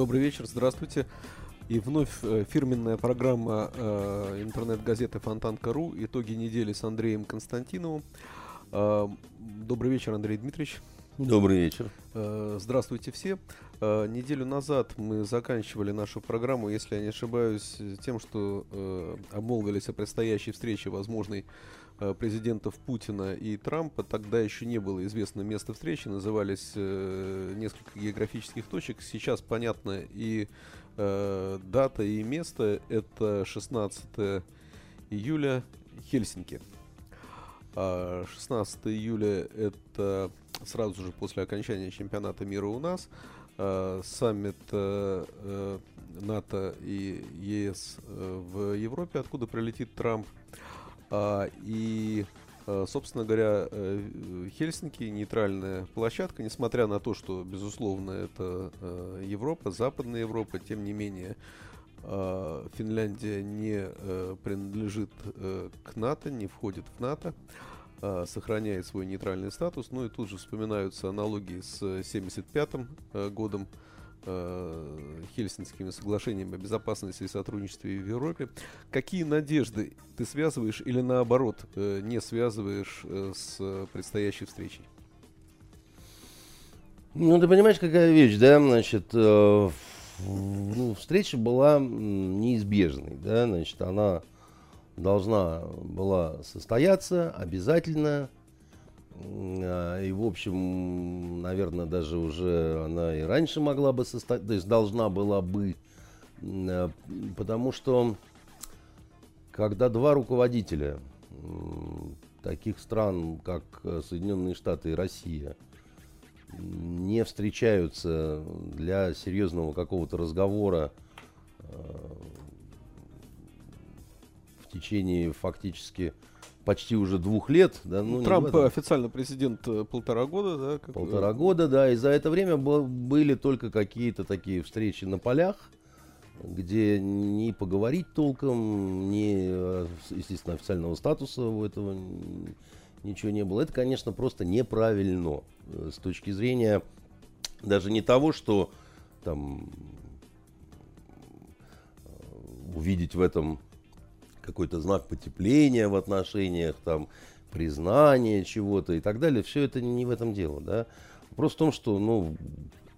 Добрый вечер, здравствуйте. И вновь э, фирменная программа э, интернет-газеты Фонтанка.ру «Итоги недели» с Андреем Константиновым. Э, добрый вечер, Андрей Дмитриевич. Добрый вечер. Э, здравствуйте все. Э, неделю назад мы заканчивали нашу программу, если я не ошибаюсь, тем, что э, обмолвились о предстоящей встрече возможной президентов Путина и Трампа тогда еще не было известно место встречи, назывались э, несколько географических точек. Сейчас понятно и э, дата, и место. Это 16 июля Хельсинки. 16 а июля это сразу же после окончания чемпионата мира у нас. Э, саммит э, э, НАТО и ЕС э, в Европе, откуда прилетит Трамп. А, и, а, собственно говоря, э, Хельсинки нейтральная площадка, несмотря на то, что, безусловно, это э, Европа, Западная Европа, тем не менее, а, Финляндия не э, принадлежит к НАТО, не входит в НАТО, сохраняет свой нейтральный статус. Ну и тут же вспоминаются аналогии с 1975 годом, э, Хельсинскими соглашениями о безопасности и сотрудничестве в Европе. Какие надежды ты связываешь или наоборот э, не связываешь э, с предстоящей встречей? Ну, ты понимаешь, какая вещь, да, значит, э, ну, встреча была неизбежной, да, значит, она должна была состояться обязательно, и, в общем, наверное, даже уже она и раньше могла бы состоять, то есть должна была бы, а, потому что когда два руководителя таких стран, как Соединенные Штаты и Россия, не встречаются для серьезного какого-то разговора а, течение фактически почти уже двух лет. Да, ну, Трамп официально президент э, полтора года, да? Как полтора года, да. И за это время были только какие-то такие встречи на полях, где не поговорить толком, не, э, естественно, официального статуса у этого ничего не было. Это, конечно, просто неправильно э, с точки зрения даже не того, что там увидеть в этом какой-то знак потепления в отношениях, там, признание чего-то и так далее. Все это не в этом дело, да. Вопрос в том, что, ну,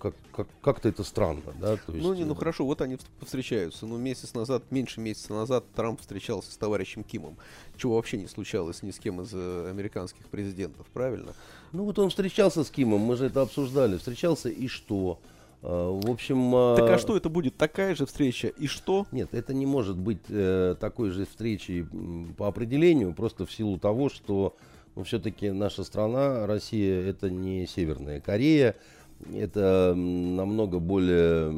как, как, как-то это странно, да? То есть, ну, не, ну э, хорошо, вот они встречаются. Ну, месяц назад, меньше месяца назад Трамп встречался с товарищем Кимом, чего вообще не случалось ни с кем из э, американских президентов, правильно? Ну, вот он встречался с Кимом, мы же это обсуждали. Встречался и что? Э, в общем... Э, так а что это будет? Такая же встреча и что? Нет, это не может быть э, такой же встречей по определению, просто в силу того, что ну, все-таки наша страна, Россия, это не Северная Корея, это намного более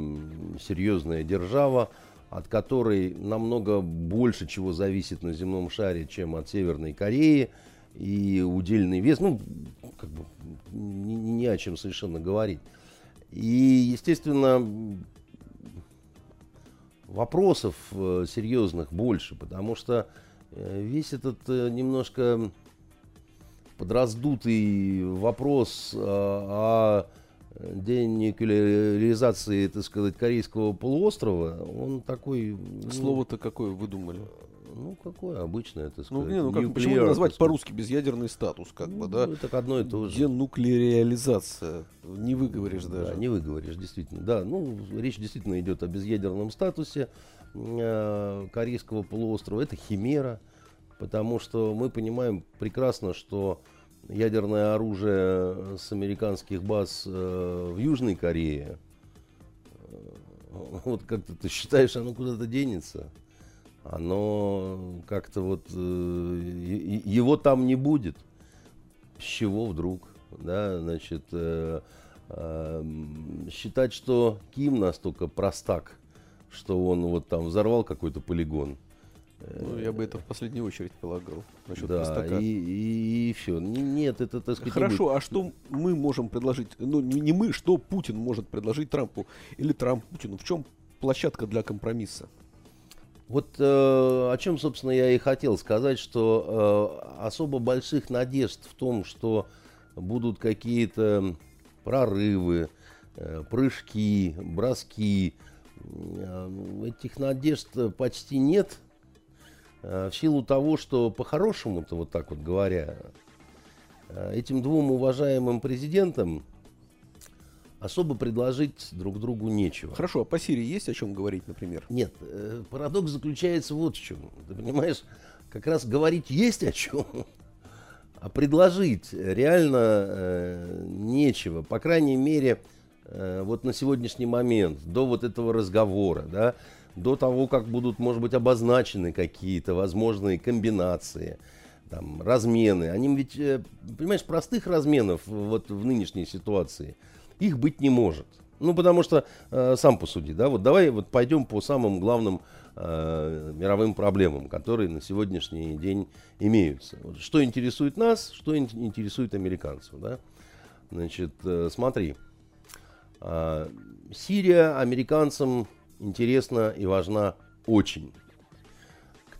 серьезная держава, от которой намного больше чего зависит на земном шаре, чем от Северной Кореи. И удельный вес, ну, как бы, ни, ни о чем совершенно говорить. И, естественно, вопросов э, серьезных больше, потому что э, весь этот э, немножко подраздутый вопрос о денуклеаризации, так сказать, корейского полуострова, он такой... Слово-то какое выдумали? Ну, какое обычное, это сказать. Ну, не, ну как, почему не назвать по-русски безъядерный статус, как ну, бы, да? Ну, так одно и то же. Денуклеариализация. Не выговоришь даже. Да, не выговоришь, действительно. Да, ну, речь действительно идет о безъядерном статусе э, Корейского полуострова. Это химера, потому что мы понимаем прекрасно, что ядерное оружие с американских баз э, в Южной Корее, э, вот как-то ты считаешь, оно куда-то денется? Оно как-то вот э, его там не будет. С чего вдруг? Да, значит, э, Эм, считать, что Ким настолько простак, что он вот там взорвал какой-то полигон. Ну, я бы это в последнюю очередь полагал. Насчет да, простака. и, и, и все. Нет, это, так сказать, Хорошо, а что мы можем предложить? Ну, не, не мы, что Путин может предложить Трампу? Или Трамп Путину? В чем площадка для компромисса? Вот э, о чем, собственно, я и хотел сказать, что э, особо больших надежд в том, что будут какие-то прорывы, э, прыжки, броски, э, этих надежд почти нет. Э, в силу того, что по-хорошему-то, вот так вот говоря, э, этим двум уважаемым президентам особо предложить друг другу нечего. Хорошо, а по Сирии есть о чем говорить, например? Нет, э, парадокс заключается вот в чем. Ты понимаешь, как раз говорить есть о чем, а предложить реально э, нечего. По крайней мере, э, вот на сегодняшний момент, до вот этого разговора, да, до того, как будут, может быть, обозначены какие-то возможные комбинации, там, размены. Они ведь, э, понимаешь, простых разменов вот в нынешней ситуации – их быть не может. Ну, потому что, э, сам посуди, да, вот давай вот пойдем по самым главным э, мировым проблемам, которые на сегодняшний день имеются. Вот, что интересует нас, что ин- интересует американцев, да. Значит, э, смотри, э, Сирия американцам интересна и важна очень.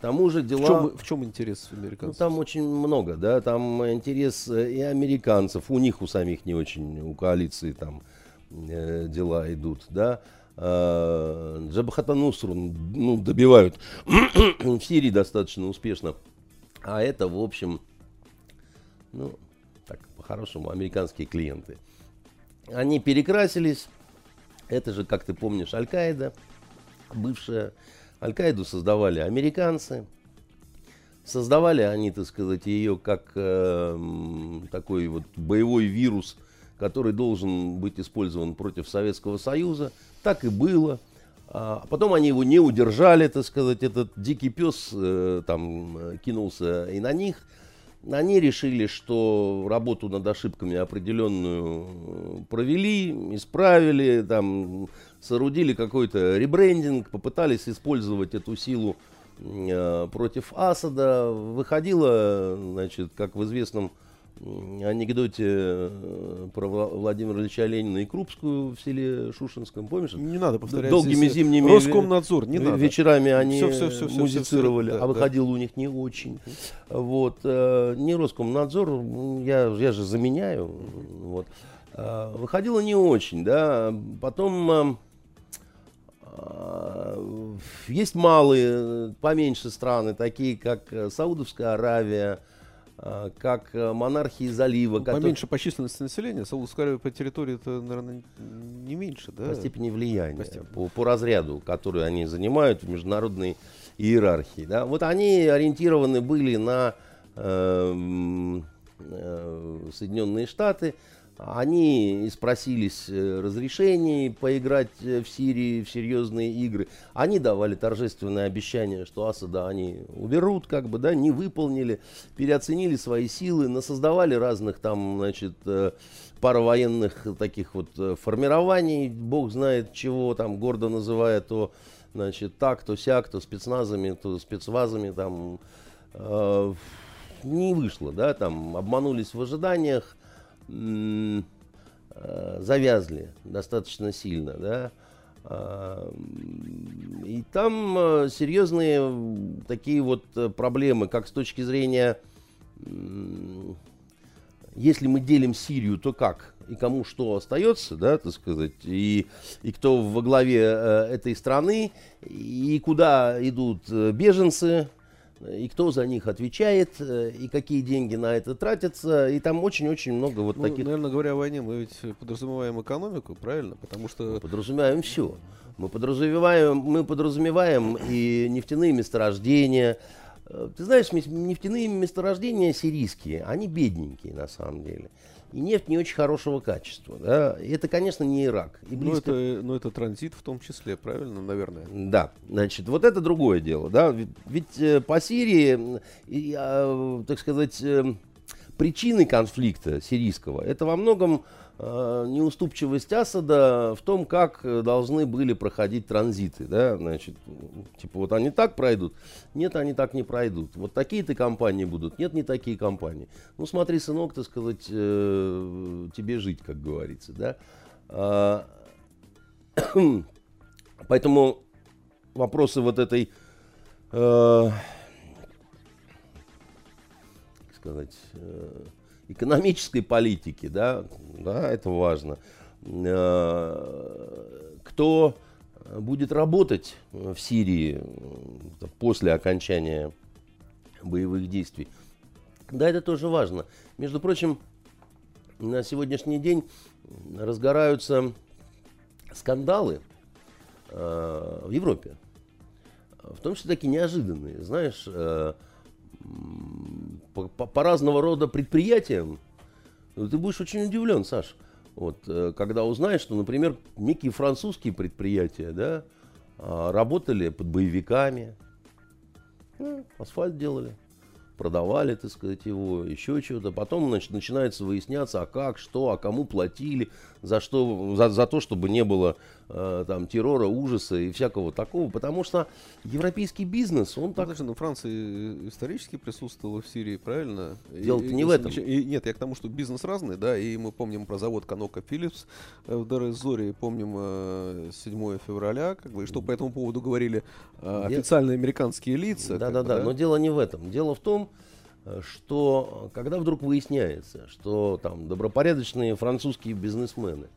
Тому же дела... В чем, в чем интерес Ну, американцев? там очень много, да, там интерес э, и американцев, у них у самих не очень, у коалиции там э, дела идут, да. Э, Джабхата Нусру, ну, добивают в Сирии достаточно успешно. А это, в общем, ну, так, по-хорошему, американские клиенты. Они перекрасились. Это же, как ты помнишь, Аль-Каида, бывшая. Аль-Каиду создавали американцы. Создавали они, так сказать, ее как э, такой вот боевой вирус, который должен быть использован против Советского Союза. Так и было. А потом они его не удержали, так сказать, этот дикий пес э, там э, кинулся и на них. Они решили, что работу над ошибками определенную э, провели, исправили, там, соорудили какой-то ребрендинг, попытались использовать эту силу э, против Асада. Выходило, значит, как в известном анекдоте э, про Вла- Владимира Ильича Ленина и Крупскую в селе Шушинском, помнишь? Не надо повторять. Долгими зимними Роскомнадзор, не надо. Вечерами они Всё, всё, всё, всё, музицировали, всё, да, а да. выходило у них не очень. Вот. э, Не Роскомнадзор, я, я же заменяю. Вот. Выходило не очень, да. Потом есть малые, э, поменьше страны, такие как э, Саудовская Аравия, э, как э, монархии залива, Ну, которые- Поменьше по численности населения. Саудовская Аравия по территории это, наверное, не меньше, да? по степени влияния, По степени. по, по разряду, который они занимают в международной иерархии. Да? Вот они ориентированы были на эм, э, Соединенные Штаты. Они спросились э, разрешений поиграть э, в Сирии в серьезные игры. Они давали торжественное обещание, что Асада они уберут, как бы, да, не выполнили, переоценили свои силы, насоздавали разных там, значит, э, паровоенных таких вот формирований, бог знает чего, там гордо называя то, значит, так, то сяк, то спецназами, то спецвазами, там, э, не вышло, да, там, обманулись в ожиданиях, завязли достаточно сильно, да, А, и там э, серьезные такие вот э, проблемы, как с точки зрения если мы делим Сирию, то как? И кому что остается, да, так сказать, и, и кто во главе э, этой страны, и куда идут э, беженцы, и кто за них отвечает, э, и какие деньги на это тратятся, и там очень-очень много вот Ну, таких... наверное, говоря о войне, мы ведь подразумеваем экономику, правильно? Потому что Мы подразумеваем все. Мы подразумеваем, мы подразумеваем и нефтяные месторождения. Э, Ты знаешь, нефтяные месторождения сирийские, они бедненькие на самом деле. И нефть не очень хорошего качества. Да? Это, конечно, не Ирак. И ну, близко это, ну, это транзит в том числе, правильно, наверное? Да, значит, вот это другое дело, да, ведь, ведь, э, по Сирии, и, а, так сказать, э, причины конфликта сирийского, это во многом неуступчивость Асада в том, как должны были проходить транзиты. Да? Значит, типа вот они так пройдут, нет, они так не пройдут. Вот такие-то компании будут, нет, не такие компании. Ну смотри, сынок, так сказать, э, тебе жить, как говорится. Да? А, поэтому вопросы вот этой э, сказать, э, экономической политики, да, да, это важно. Э, кто будет работать в Сирии э, после окончания боевых действий, да, это тоже важно. Между прочим, на сегодняшний день разгораются скандалы в Европе, в том числе такие неожиданные. Знаешь, по, по, разного рода предприятиям, ну, ты будешь очень удивлен, Саш. Вот, э, когда узнаешь, что, например, некие французские предприятия, да, а, работали под боевиками, ну, асфальт делали продавали, так сказать, его, еще чего-то. Потом, значит, начинается выясняться, а как, что, а кому платили, за что, за, за то, чтобы не было там террора, ужаса и всякого такого. Потому что европейский бизнес, он ну, так... Даже, ну, Франция исторически присутствовала в Сирии, правильно? Дело-то не и, в этом. И, нет, я к тому, что бизнес разный, да, и мы помним про завод Канока Филлипс э, в Дерезоре, помним э, 7 февраля, как бы, и что по этому поводу говорили э, официальные американские лица. Да-да-да, но дело не в этом. Дело в том, Э, что когда вдруг выясняется, что там добропорядочные французские бизнесмены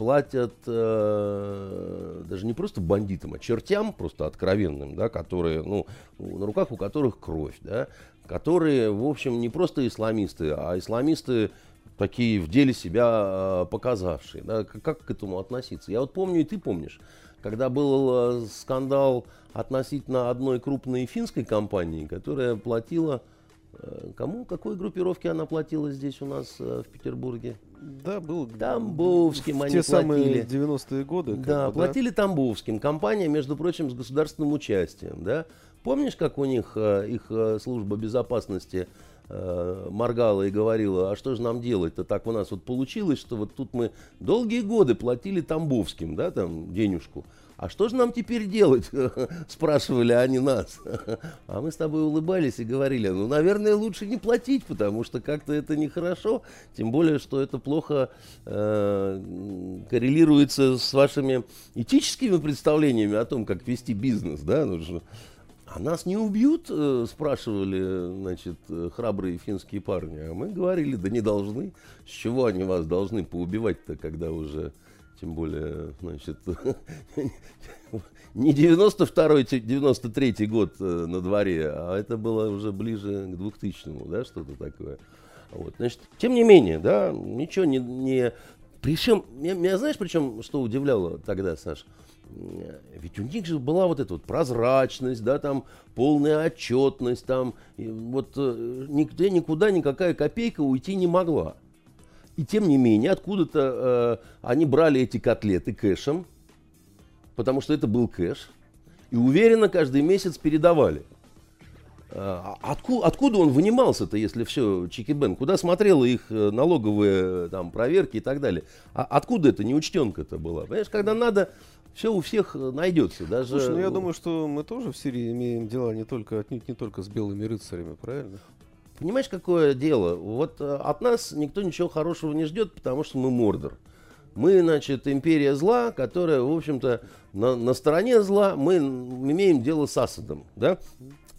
платят э, даже не просто бандитам, а чертям просто откровенным, да, которые, ну, на руках у которых кровь, да, которые, в общем, не просто исламисты, а исламисты такие в деле себя э, показавшие. Да, как, как к этому относиться? Я вот помню, и ты помнишь, когда был э, скандал относительно одной крупной финской компании, которая платила Э, кому, какой группировке она платила здесь у нас э, в Петербурге? Да, был Тамбовским в они те платили. самые 90-е годы. Да, бы, платили да? Тамбовским. Компания, между прочим, с государственным участием. Да? Помнишь, как у них э, их служба безопасности моргала и говорила, а что же нам делать-то? Так у нас вот получилось, что вот тут мы долгие годы платили Тамбовским, да, там, денежку. А что же нам теперь делать? Спрашивали они нас. А мы с тобой улыбались и говорили, ну, наверное, лучше не платить, потому что как-то это нехорошо. Тем более, что это плохо э, коррелируется с вашими этическими представлениями о том, как вести бизнес. Да? Ну, а нас не убьют, э, спрашивали, значит, храбрые финские парни. А мы говорили, да не должны. С чего они вас должны поубивать-то, когда уже тем более, значит, не 92-й, 93-й год э, на дворе, а это было уже ближе к 2000-му, да, что-то такое. Вот, значит, тем не менее, да, ничего не... не... Причем, меня, меня знаешь, причем, что удивляло тогда, Саш? Ведь у них же была вот эта вот прозрачность, да, там полная отчетность, там вот э, нигде никуда никакая копейка уйти не могла. И тем не менее, откуда-то э, они брали эти котлеты кэшем, потому что это был кэш, и уверенно каждый месяц передавали. А откуда, откуда он вынимался-то, если все чики-бен? Куда смотрела их э, налоговые там, проверки и так далее? А откуда это неучтенка-то была? Понимаешь, когда надо, все у всех э, найдется. Даже... Слушай, ну я думаю, что мы тоже в Сирии имеем дела не только, отнюдь не только с белыми рыцарями, правильно? Понимаешь, какое дело? Вот э, от нас никто ничего хорошего не ждет, потому что мы Мордор. Мы, значит, империя зла, которая, в общем-то, на, на стороне зла, мы имеем дело с Асадом, да?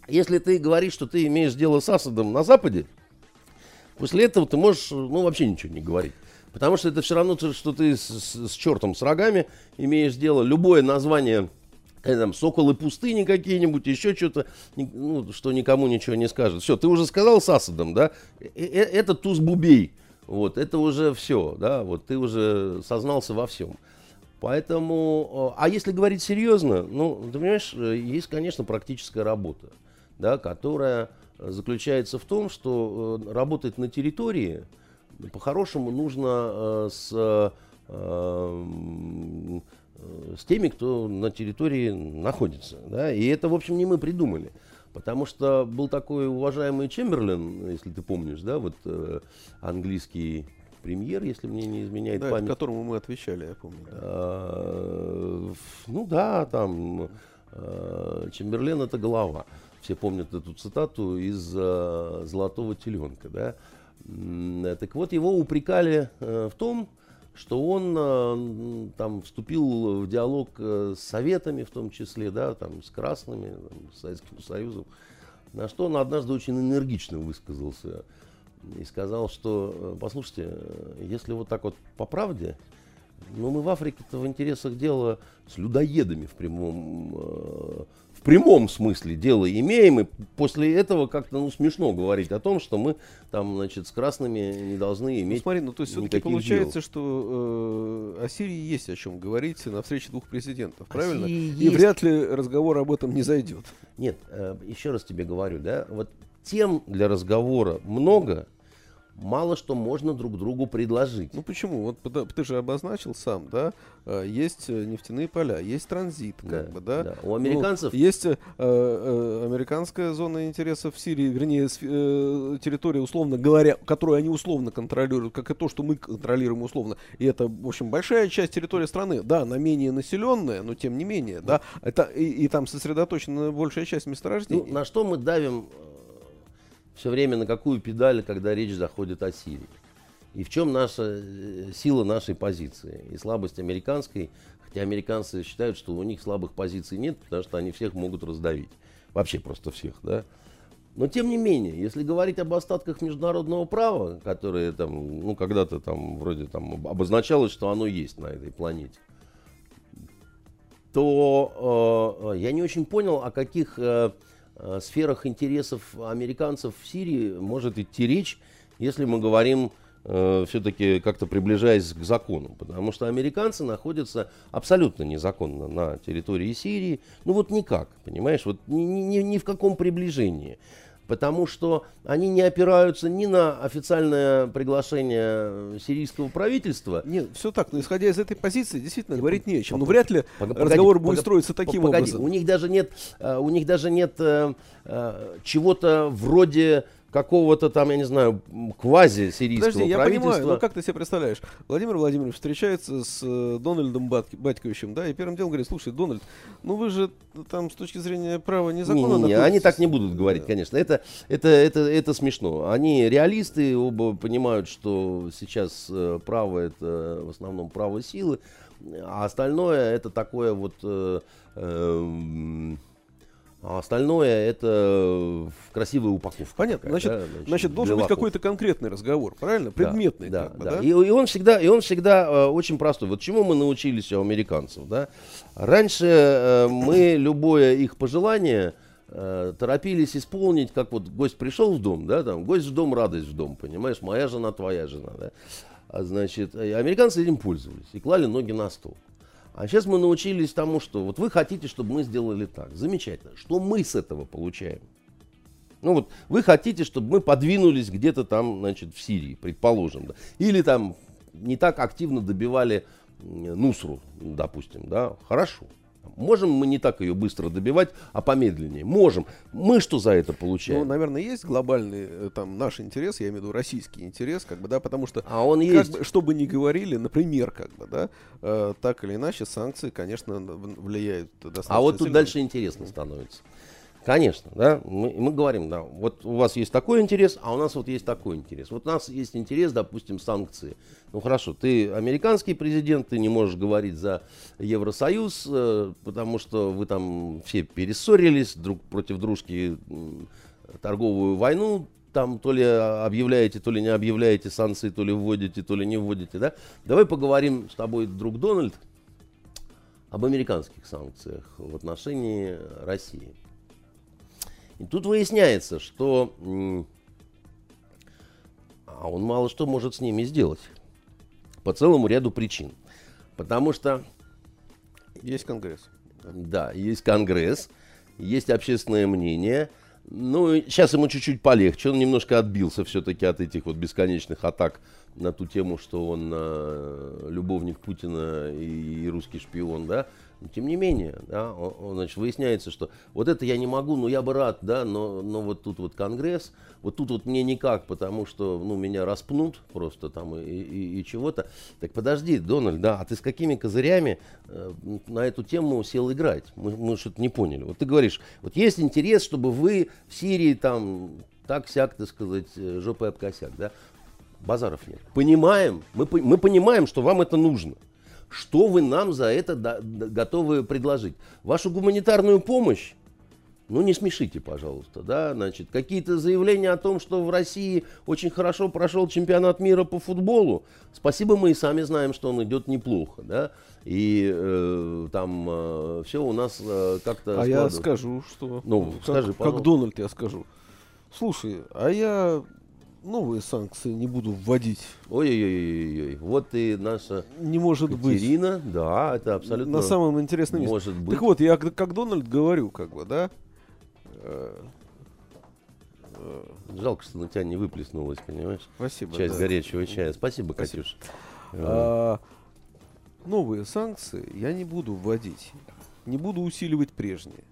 Если ты говоришь, что ты имеешь дело с Асадом на Западе, после этого ты можешь, ну, вообще ничего не говорить. Потому что это все равно, что ты с, с, с чертом с рогами имеешь дело. Любое название там, соколы пустыни какие-нибудь, еще что-то, ну, что никому ничего не скажет. Все, ты уже сказал с Асадом, да, э, э, это туз бубей, вот, это уже все, да, вот ты уже сознался во всем. Поэтому, а если говорить серьезно, ну, ты понимаешь, э, есть, конечно, практическая работа, да, которая заключается в том, что работать на территории по-хорошему нужно с Э, с теми, кто на территории находится. Да? И это, в общем, не мы придумали. Потому что был такой уважаемый Чемберлен, если ты помнишь, да, вот э, английский премьер, если мне не изменяет Да, память. которому мы отвечали, я помню. да. А, Ну да, там э, Чемберлен это голова. Все помнят эту цитату из э, Золотого теленка, да. Э, Так вот, его упрекали э, в том, что он э, там вступил в диалог э, с советами, в том числе, да, там с красными, там, с Советским Союзом, на что он однажды очень энергично высказался и сказал, что, э, послушайте, если вот так вот по правде, ну мы в Африке-то в интересах дела с людоедами в прямом, в прямом смысле дела имеем, и после этого как-то ну, смешно говорить о том, что мы там, значит, с красными не должны Ну, иметь смотри, ну то есть все-таки получается, дел. что э, о Сирии есть о чем говорить на встрече двух президентов, правильно? Сирии И есть. вряд ли разговор об этом не зайдет. Нет, э, еще раз тебе говорю, да, вот тем для разговора много, мало что можно друг другу предложить. Ну почему? Вот ты же обозначил сам, да? э, Есть э, нефтяные поля, есть транзит, как бы, да? да. У Ну, американцев есть э, э, американская зона интересов в Сирии, вернее, э, территория, условно говоря, которую они условно контролируют, как и то, что мы контролируем условно. И это, в общем, большая часть территории страны. Да, она менее населенная, но тем не менее, да. Это, и, и там сосредоточена большая часть Ну, месторождений. на что мы давим все время, на какую педаль, когда речь заходит о Сирии? И в чем наша э, сила нашей позиции? И слабость американской, хотя американцы считают, что у них слабых позиций нет, потому что они всех могут раздавить. Вообще просто всех, да? Но тем не менее, если говорить об остатках международного права, которые там, ну, когда-то там вроде там об- обозначалось, что оно есть на этой планете, то э, э, я не очень понял, о каких э, сферах интересов американцев в Сирии может идти речь, если мы говорим все-таки как-то приближаясь к закону. Потому что американцы находятся абсолютно незаконно на территории Сирии. Ну вот никак, понимаешь, вот ни- ни- ни в каком приближении. Потому что они не опираются ни на официальное приглашение сирийского правительства, Нет, все так, но исходя из этой позиции, действительно, говорить не о чем. Но вряд ли Пог- разговор погоди, будет пог- строиться таким погоди, образом. У них даже нет, э, у них даже нет э, э, чего-то вроде какого-то там, я не знаю, квази-сирийского Подожди, я правительства. понимаю, но как ты себе представляешь? Владимир Владимирович встречается с э, Дональдом Батьковичем, да, и первым делом говорит, слушай, Дональд, ну вы же там с точки зрения права Не, незаконно не, не, они находитесь». так не будут говорить, конечно. Это, это, это, это смешно. Они реалисты, оба понимают, что сейчас э, право это в основном право силы, а остальное это такое вот э, эм, а остальное это в красивая упаковка. Понятно, такая, значит, да, значит, должен для быть какой-то конкретный разговор, правильно? Предметный, да, как бы, да. да? И, и он всегда, и он всегда э, очень простой. Вот чему мы научились у американцев, да? Раньше э, мы любое их пожелание э, торопились исполнить, как вот гость пришел в дом, да, там, гость в дом, радость в дом, понимаешь, моя жена, твоя жена, да. А значит, э, американцы этим пользовались и клали ноги на стол. А сейчас мы научились тому, что вот вы хотите, чтобы мы сделали так. Замечательно. Что мы с этого получаем? Ну вот вы хотите, чтобы мы подвинулись где-то там, значит, в Сирии, предположим, да? или там не так активно добивали Нусру, допустим, да? Хорошо. Можем мы не так ее быстро добивать, а помедленнее? Можем. Мы что за это Ну, получаем? наверное, есть глобальный э, там наш интерес, я имею в виду российский интерес, как бы, да, потому что а он есть. бы, что бы ни говорили, например, как бы, да, э, так или иначе санкции, конечно, влияют достаточно А вот тут сильно. дальше интересно становится. Конечно, да, мы, мы говорим, да, вот у вас есть такой интерес, а у нас вот есть такой интерес. Вот у нас есть интерес, допустим, санкции. Ну хорошо, ты американский президент, ты не можешь говорить за Евросоюз, э, потому что вы там все перессорились друг против дружки, м, торговую войну, там то ли объявляете, то ли не объявляете санкции, то ли вводите, то ли не вводите, да? Давай поговорим с тобой, друг Дональд, об американских санкциях в отношении России. И тут выясняется, что а он мало что может с ними сделать. По целому ряду причин. Потому что, Есть Конгресс. да, есть Конгресс, есть общественное мнение. Ну, сейчас ему чуть-чуть полегче. Он немножко отбился все-таки от этих вот бесконечных атак на ту тему, что он э, любовник Путина и, и русский шпион, да, но, тем не менее, да, значит, выясняется, что вот это я не могу, но я бы рад, да, но, но вот тут вот Конгресс, вот тут вот мне никак, потому что, ну, меня распнут просто там и, и, и чего-то. Так подожди, Дональд, да, а ты с какими козырями э, на эту тему сел играть? Мы, мы что-то не поняли. Вот ты говоришь, вот есть интерес, чтобы вы в Сирии там так-сяк, так сказать, э, жопой об косяк, да? Базаров нет. Понимаем, мы, мы понимаем, что вам это нужно. Что вы нам за это готовы предложить? Вашу гуманитарную помощь? Ну, не смешите, пожалуйста, да, значит, какие-то заявления о том, что в России очень хорошо прошел чемпионат мира по футболу. Спасибо, мы и сами знаем, что он идет неплохо, да, и э, там э, все у нас э, как-то... А я скажу, что... Ну, как, скажи, Как Дональд я скажу. Слушай, а я новые санкции не буду вводить. Ой-ой-ой, вот и наша не может Катерина, быть. да, это абсолютно на самом интересном месте. Может быть. Так вот, я как Дональд говорю, как бы, да. Э, э, жалко, что на тебя не выплеснулось, понимаешь? Спасибо. Часть да. горячего чая. Спасибо, Спасибо. Катюш. А, новые санкции я не буду вводить. Не буду усиливать прежние.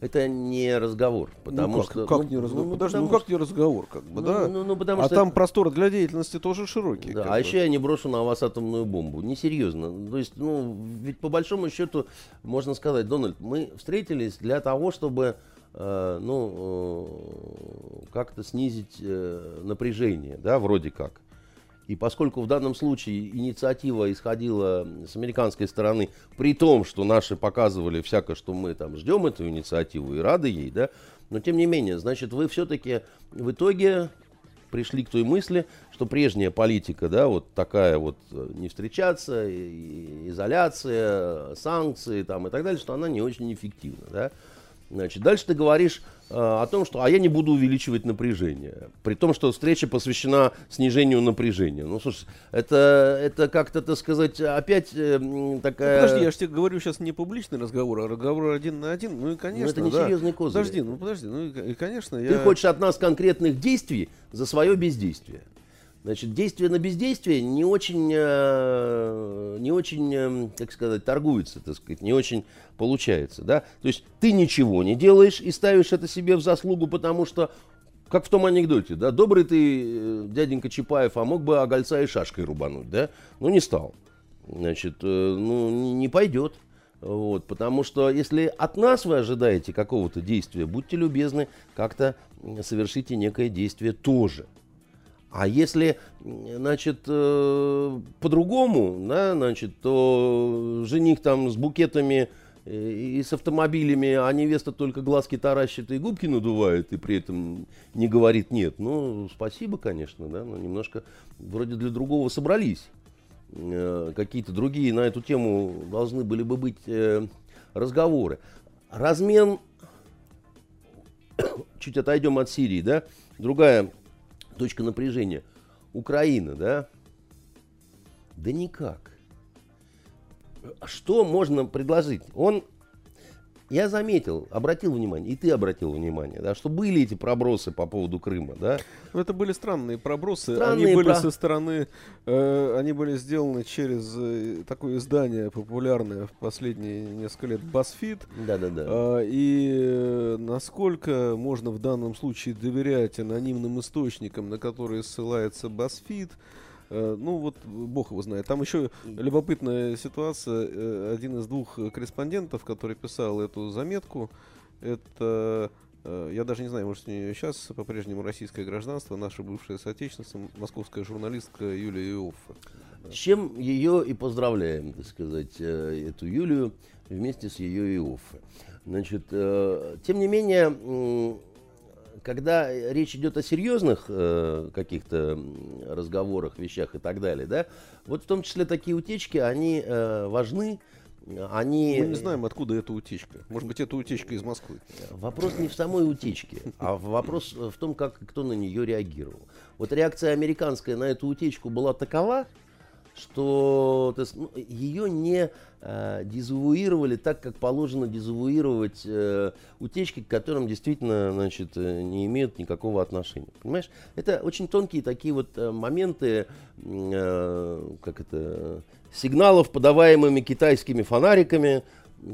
Это не разговор, потому ну, как, что как ну, не разговор? Ну, Подожди, ну как не разговор, как бы, ну, да? Ну, ну, потому а что там простор для деятельности тоже широкий. Да, а бы. еще я не брошу на вас атомную бомбу. Несерьезно. То есть, ну, ведь по большому счету можно сказать, Дональд, мы встретились для того, чтобы э, ну, э, как-то снизить э, напряжение, да, вроде как. И поскольку в данном случае инициатива исходила с американской стороны, при том, что наши показывали всякое, что мы там ждем эту инициативу и рады ей, да, но тем не менее, значит, вы все-таки в итоге пришли к той мысли, что прежняя политика, да, вот такая вот э, не встречаться, изоляция, санкции там и так далее, что она не очень эффективна, да. Значит, дальше ты говоришь э, о том, что а я не буду увеличивать напряжение. При том, что встреча посвящена снижению напряжения. Ну, слушай, это, это как-то, так сказать, опять э, такая... Ну, подожди, я же тебе говорю сейчас не публичный разговор, а разговор один на один. Ну и, конечно, ну, это несерьезный да. козырь. Подожди, ну подожди, ну и, конечно, я... Ты хочешь от нас конкретных действий за свое бездействие. Значит, действие на бездействие не очень, э, не очень, э, как сказать, торгуется, так сказать, не очень получается, да. То есть ты ничего не делаешь и ставишь это себе в заслугу, потому что, как в том анекдоте, да, добрый ты, э, дяденька Чапаев, а мог бы огольца и шашкой рубануть, да, ну не стал. Значит, ну не пойдет. Вот, потому что если от нас вы ожидаете какого-то действия, будьте любезны, как-то совершите некое действие тоже. А если, значит, э, по-другому, да, значит, то жених там с букетами э, и с автомобилями, а невеста только глазки таращит и губки надувает, и при этом не говорит нет. Ну, спасибо, конечно, да, но немножко вроде для другого собрались. Э, какие-то другие на эту тему должны были бы быть разговоры. Размен, чуть отойдем от Сирии, да, другая точка напряжения. Украина, да? Да никак. Что можно предложить? Он я заметил, обратил внимание, и ты обратил внимание, да, что были эти пробросы по поводу Крыма, да? Ну, это были странные пробросы. Странные они были про... со стороны, э, они были сделаны через э, такое издание популярное в последние несколько лет BuzzFeed. Да-да-да. Э, и насколько можно в данном случае доверять анонимным источникам, на которые ссылается BuzzFeed, ну вот бог его знает. Там еще любопытная ситуация. Э, один из двух корреспондентов, который писал эту заметку, это э, я даже не знаю, может, у нее сейчас по-прежнему российское гражданство, наша бывшая соотечественница, московская журналистка Юлия Иоффе. С чем ее и поздравляем, так сказать, эту Юлию вместе с ее Иоффе. Значит, тем не менее, когда речь идет о серьезных э, каких-то разговорах, вещах и так далее, да, вот в том числе такие утечки, они э, важны, они... Мы не знаем, откуда эта утечка. Может быть, это утечка из Москвы. Вопрос не в самой утечке, а вопрос в том, как кто на нее реагировал. Вот реакция американская на эту утечку была такова, что то есть, ну, ее не э, дезавуировали так, как положено дезавуировать э, утечки, к которым действительно значит, э, не имеют никакого отношения. Понимаешь? Это очень тонкие такие вот э, моменты, э, как это, сигналов, подаваемыми китайскими фонариками,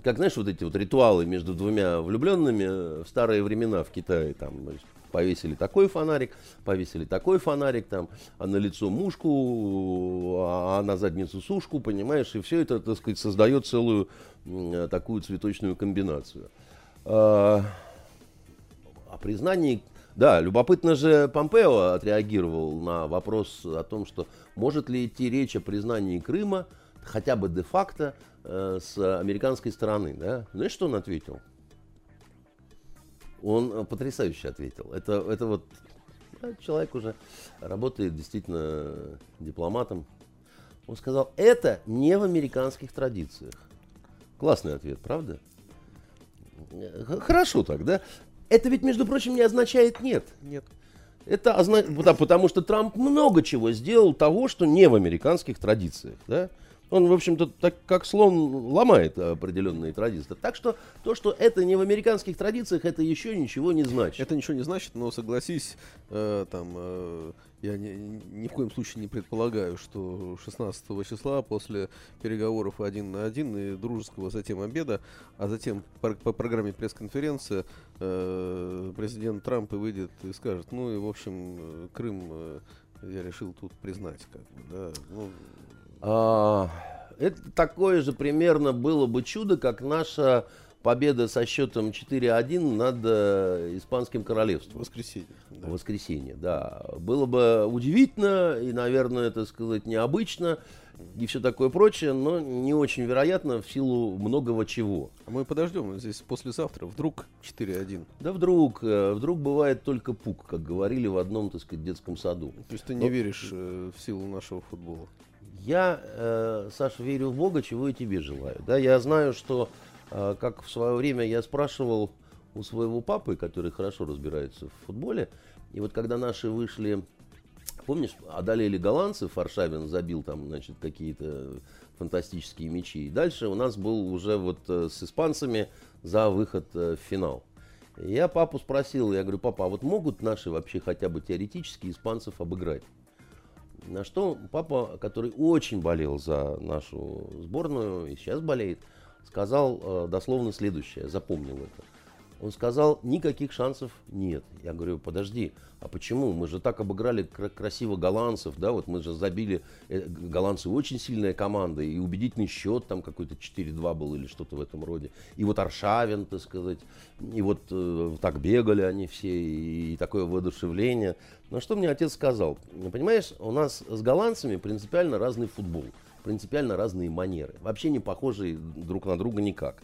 как знаешь, вот эти вот ритуалы между двумя влюбленными в старые времена в Китае, там, значит, повесили такой фонарик, повесили такой фонарик, там, а на лицо мушку, а, а на задницу сушку, понимаешь, и все это, так сказать, создает целую такую цветочную комбинацию. А, о признании, да, любопытно же Помпео отреагировал на вопрос о том, что может ли идти речь о признании Крыма, хотя бы де-факто, э, с американской стороны, да? Знаешь, что он ответил? Он э, потрясающе ответил. Это, это вот человек уже работает действительно дипломатом. Он сказал, это не в американских традициях. Классный ответ, правда? Хорошо так, да? Это ведь, между прочим, не означает нет. Нет. Это означает, потому что Трамп много чего сделал того, что не в американских традициях, да? Он, в общем-то, так как слон ломает определенные традиции. Так что то, что это не в американских традициях, это еще ничего не значит. Это ничего не значит, но согласись, э, там, э, я ни, ни в коем случае не предполагаю, что 16 числа после переговоров один на один и дружеского затем обеда, а затем по, по программе пресс-конференции э, президент Трамп и выйдет и скажет, ну и в общем э, Крым э, я решил тут признать, как бы, да, ну, это такое же примерно было бы чудо, как наша победа со счетом 4-1 над э, Испанским королевством. Воскресенье. Да. Воскресенье, да. Было бы удивительно и, наверное, это сказать, необычно и все такое прочее, но не очень вероятно в силу многого чего. А мы подождем здесь послезавтра. Вдруг 4-1. Да вдруг. Э, вдруг бывает только пук, как говорили в одном, так сказать, детском саду. То есть ты не но... веришь э, в силу нашего футбола? Я, э, Саша, верю в Бога, чего и тебе желаю. Да, я знаю, что, э, как в свое время я спрашивал у своего папы, который хорошо разбирается в футболе, и вот когда наши вышли, помнишь, одолели голландцев, Фаршавин забил там, значит, какие-то фантастические мячи. И дальше у нас был уже вот э, с испанцами за выход э, в финал. Я папу спросил, я говорю, папа, а вот могут наши вообще хотя бы теоретически испанцев обыграть? На что папа, который очень болел за нашу сборную и сейчас болеет, сказал э, дословно следующее, запомнил это. Он сказал, никаких шансов нет. Я говорю, подожди, а почему? Мы же так обыграли красиво голландцев, да, вот мы же забили, э, голландцы очень сильная команда, и убедительный счет там какой-то 4-2 был или что-то в этом роде. И вот Аршавин, так сказать, и вот э, так бегали они все, и, и такое воодушевление. Но что мне отец сказал? Понимаешь, у нас с голландцами принципиально разный футбол, принципиально разные манеры, вообще не похожие друг на друга никак.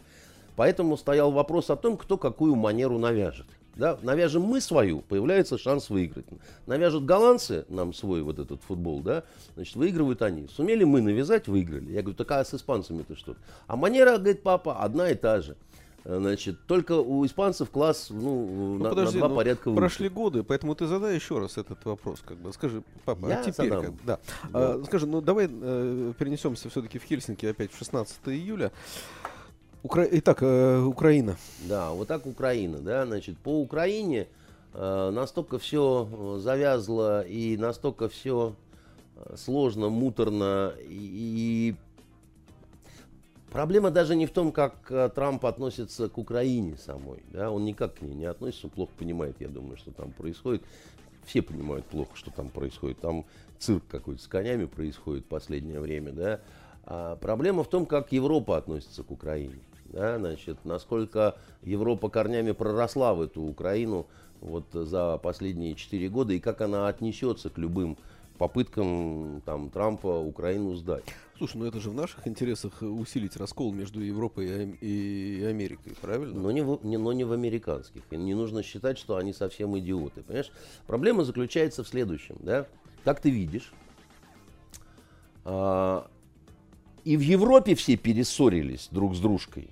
Поэтому стоял вопрос о том, кто какую манеру навяжет. Да? Навяжем мы свою, появляется шанс выиграть. Навяжут голландцы нам свой вот этот футбол, да, значит, выигрывают они. Сумели мы навязать, выиграли. Я говорю, такая с испанцами-то что? А манера, говорит папа, одна и та же. Значит, только у испанцев класс ну, ну, на, подожди, на два ну, порядка выше. Прошли годы, поэтому ты задай еще раз этот вопрос. Как бы. Скажи, папа, а Я а теперь задам. как? Да. да. А, скажи, ну давай э, перенесемся все-таки в Хельсинки опять в 16 июля. Укра... Итак, э, Украина. Да, вот так Украина, да, значит, по Украине э, настолько все э, завязло и настолько все э, сложно, муторно и, проблема даже не в том, как э, Трамп относится к Украине самой, да, он никак к ней не относится, он плохо понимает, я думаю, что там происходит. Все понимают плохо, что там происходит. Там цирк какой-то с конями происходит в последнее время, да. А проблема в том, как Европа относится к Украине да, значит, насколько Европа корнями проросла в эту Украину вот за последние четыре года и как она отнесется к любым попыткам там, Трампа Украину сдать. Слушай, ну это же в наших интересах усилить раскол между Европой и Америкой, правильно? Но не, в, не, но не в американских. И не нужно считать, что они совсем идиоты. Понимаешь? Проблема заключается в следующем. Да? Как ты видишь, а, и в Европе все перессорились друг с дружкой.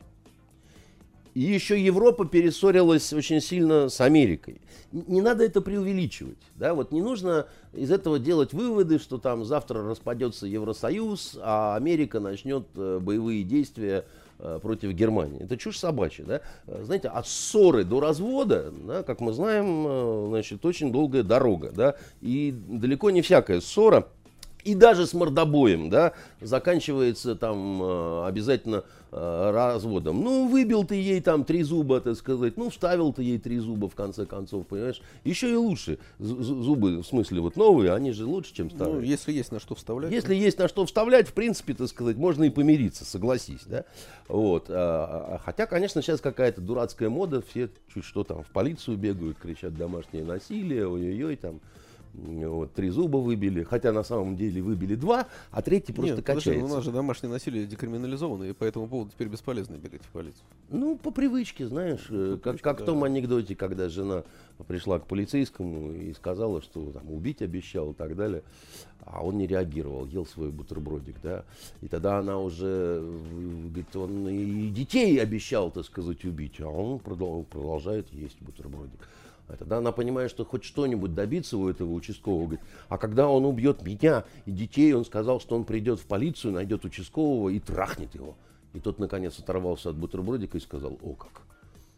И еще Европа перессорилась очень сильно с Америкой. Не надо это преувеличивать. Да? Вот не нужно из этого делать выводы, что там завтра распадется Евросоюз, а Америка начнет э, боевые действия э, против Германии. Это чушь собачья. Да? Э, знаете, от ссоры до развода, да, как мы знаем, значит, очень долгая дорога. Да? И далеко не всякая ссора и даже с мордобоем, да, заканчивается там э, обязательно э, разводом. Ну, выбил ты ей там три зуба, так сказать, ну, вставил ты ей три зуба, в конце концов, понимаешь. Еще и лучше. Зубы, в смысле, вот новые, они же лучше, чем старые. Ну, если есть на что вставлять. Если да. есть на что вставлять, в принципе, так сказать, можно и помириться, согласись, да. Вот. А, а, хотя, конечно, сейчас какая-то дурацкая мода, все чуть что там в полицию бегают, кричат домашнее насилие, ой-ой-ой, там вот, три зуба выбили, хотя на самом деле выбили два, а третий просто Нет, качается. Подожди, у нас же домашнее насилие декриминализовано, и по этому поводу теперь бесполезно бегать в полицию. Ну, по привычке, знаешь, по как, привычке, как да. в том анекдоте, когда жена пришла к полицейскому и сказала, что там убить обещал и так далее, а он не реагировал, ел свой бутербродик, да, и тогда она уже, говорит, он и детей обещал, так сказать, убить, а он продолжает есть бутербродик. А тогда она понимает, что хоть что-нибудь добиться у этого участкового. Говорит, а когда он убьет меня и детей, он сказал, что он придет в полицию, найдет участкового и трахнет его. И тот, наконец, оторвался от бутербродика и сказал, о как.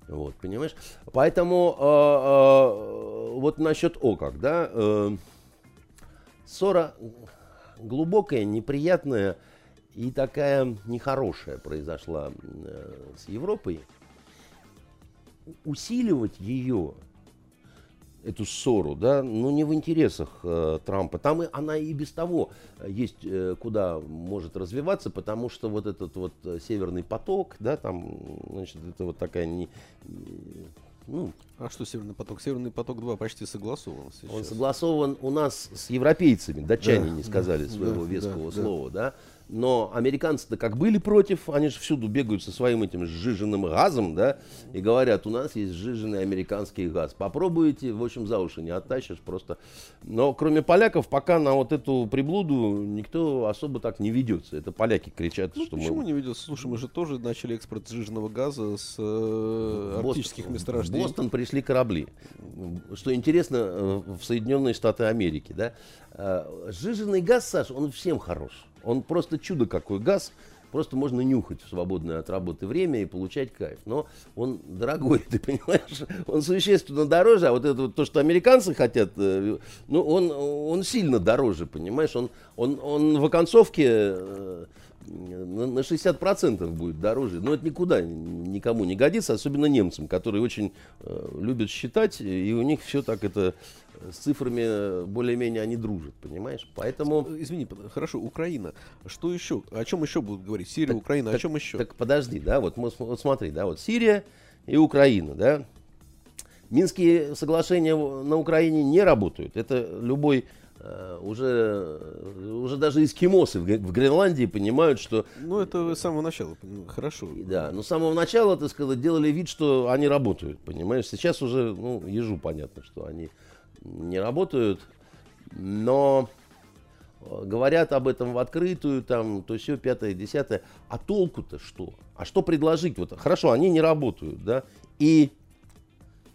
Вот, понимаешь? Поэтому э, э, вот насчет о как, да, э, ссора глубокая, неприятная и такая нехорошая произошла э, с Европой. Усиливать ее эту ссору, да, ну не в интересах э, Трампа. Там и, она и без того есть э, куда может развиваться, потому что вот этот вот э, северный поток, да, там, значит, это вот такая не, ну, а что Северный поток? Северный поток 2 почти согласован сейчас. Он согласован у нас с европейцами. Датчане да, не сказали да, своего да, веского да, слова, да. да. Но американцы-то как были против, они же всюду бегают со своим этим сжиженным газом, да, и говорят, у нас есть сжиженный американский газ. Попробуйте, в общем, за уши не оттащишь просто. Но кроме поляков, пока на вот эту приблуду никто особо так не ведется. Это поляки кричат, ну, что почему мы... не ведется? Слушай, мы же тоже начали экспорт сжиженного газа с э, арктических Бостон, месторождений. В Бостон пришли корабли. Что интересно, э, в Соединенные Штаты Америки, да. Э, сжиженный газ, Саш, он всем хорош. Он просто чудо какой газ. Просто можно нюхать в свободное от работы время и получать кайф. Но он дорогой, ты понимаешь? Он существенно дороже, а вот это вот то, что американцы хотят, э, ну, он, он сильно дороже, понимаешь? Он, он, он в оконцовке э, на 60% будет дороже. Но это никуда никому не годится, особенно немцам, которые очень э, любят считать, и у них все так это с цифрами более-менее они дружат, понимаешь? Поэтому... Извини, хорошо, Украина. Что еще? О чем еще будут говорить? Сирия, так, Украина, так, о чем еще? Так подожди, да, вот, вот смотри, да, вот Сирия и Украина, да. Минские соглашения на Украине не работают. Это любой э, уже, уже даже эскимосы в, Гренландии понимают, что... Ну, это с самого начала, хорошо. Да, но с самого начала, так сказать, делали вид, что они работают, понимаешь? Сейчас уже, ну, ежу понятно, что они не работают, но э, говорят об этом в открытую, там, то все, пятое, десятое. А толку-то что? А что предложить? Вот, хорошо, они не работают, да, и,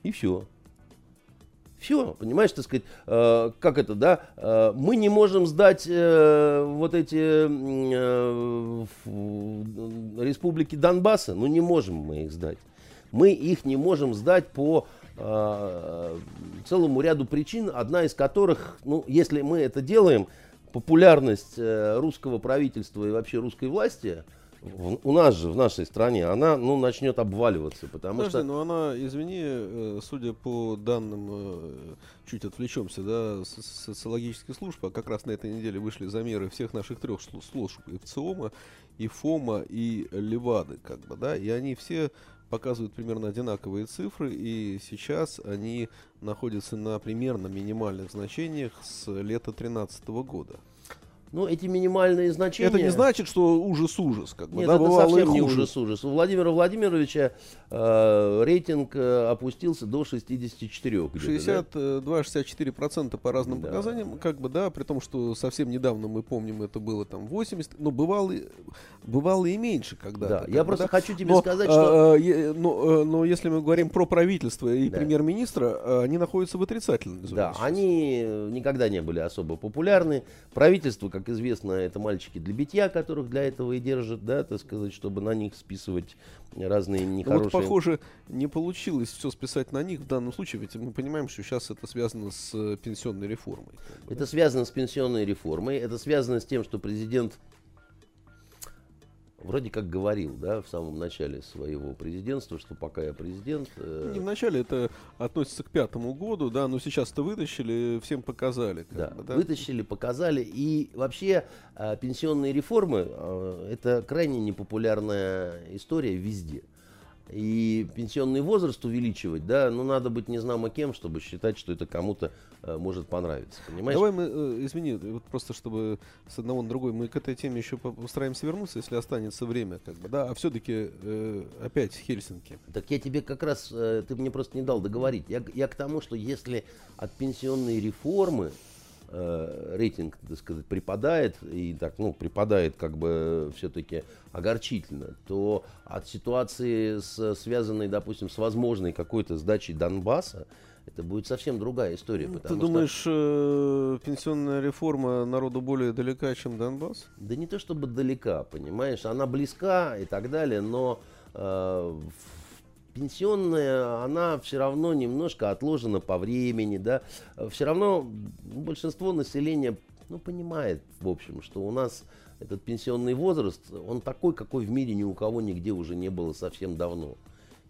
и все. Все, понимаешь, так сказать, э, как это, да, э, мы не можем сдать э, вот эти э, республики Донбасса, ну не можем мы их сдать. Мы их не можем сдать по э, целому ряду причин, одна из которых, ну, если мы это делаем, популярность э, русского правительства и вообще русской власти в, у нас же, в нашей стране, она ну, начнет обваливаться, потому Подожди, что... ну она, извини, э, судя по данным, э, чуть отвлечемся, да, социологических служб, а как раз на этой неделе вышли замеры всех наших трех служб, и ВЦИОМа, и ФОМа, и Левады, как бы, да, и они все показывают примерно одинаковые цифры, и сейчас они находятся на примерно минимальных значениях с лета 2013 года. Ну, эти минимальные значения... Это не значит, что ужас-ужас. Как бы, Нет, да, это совсем не ужас-ужас. У Владимира Владимировича э, рейтинг э, опустился до 64. где-то, да? 62-64% по разным Да. показаниям, как бы, да, при том, что совсем недавно мы помним, это было там 80, но бывало, бывало и меньше когда-то. Да, я бы, просто да. хочу тебе Но, сказать, а, что... а, е- но, э, но если мы говорим про правительство и Да. премьер-министра, а, они находятся в отрицательной зоне. Да, сейчас. они э, никогда не были особо популярны. Правительство, как известно, это мальчики для битья, которых для этого и держат, да, так сказать, чтобы на них списывать разные Ну нехорошие... вот, похоже, не получилось все списать на них в данном случае, ведь мы понимаем, что сейчас это связано с э, пенсионной реформой. Это связано с пенсионной реформой, это связано с тем, что президент вроде как говорил, да, в самом начале своего президентства, что пока я президент... э, Ну, Не вначале это относится к пятому году, да, но сейчас-то вытащили, всем показали. как Да, бы, да. вытащили, показали. И вообще а, пенсионные реформы а, это крайне непопулярная история везде. И пенсионный возраст увеличивать, да, ну надо быть не знамо кем, чтобы считать, что это кому-то э, может понравиться. Понимаешь? Давай мы, э, извини, вот просто чтобы с одного на другой, мы к этой теме еще по- постараемся вернуться, если останется время, как бы, да, а все-таки опять Хельсинки. Так я тебе как раз, э, ты мне просто не дал договорить. Я, я к тому, что если от пенсионной реформы э, рейтинг, так сказать, припадает, и так, ну, припадает как бы все-таки огорчительно, то от ситуации, с, связанной, допустим, с возможной какой-то сдачей Донбасса, это будет совсем другая история. Ты потому что- думаешь, э, пенсионная реформа народу более далека, чем Донбасс? Да не то чтобы далека, понимаешь, она близка и так далее, но э, пенсионная, она все равно немножко отложена по времени, да, все равно большинство населения, ну, понимает, в общем, что у нас этот пенсионный возраст, он такой, какой в мире ни у кого нигде уже не было совсем давно.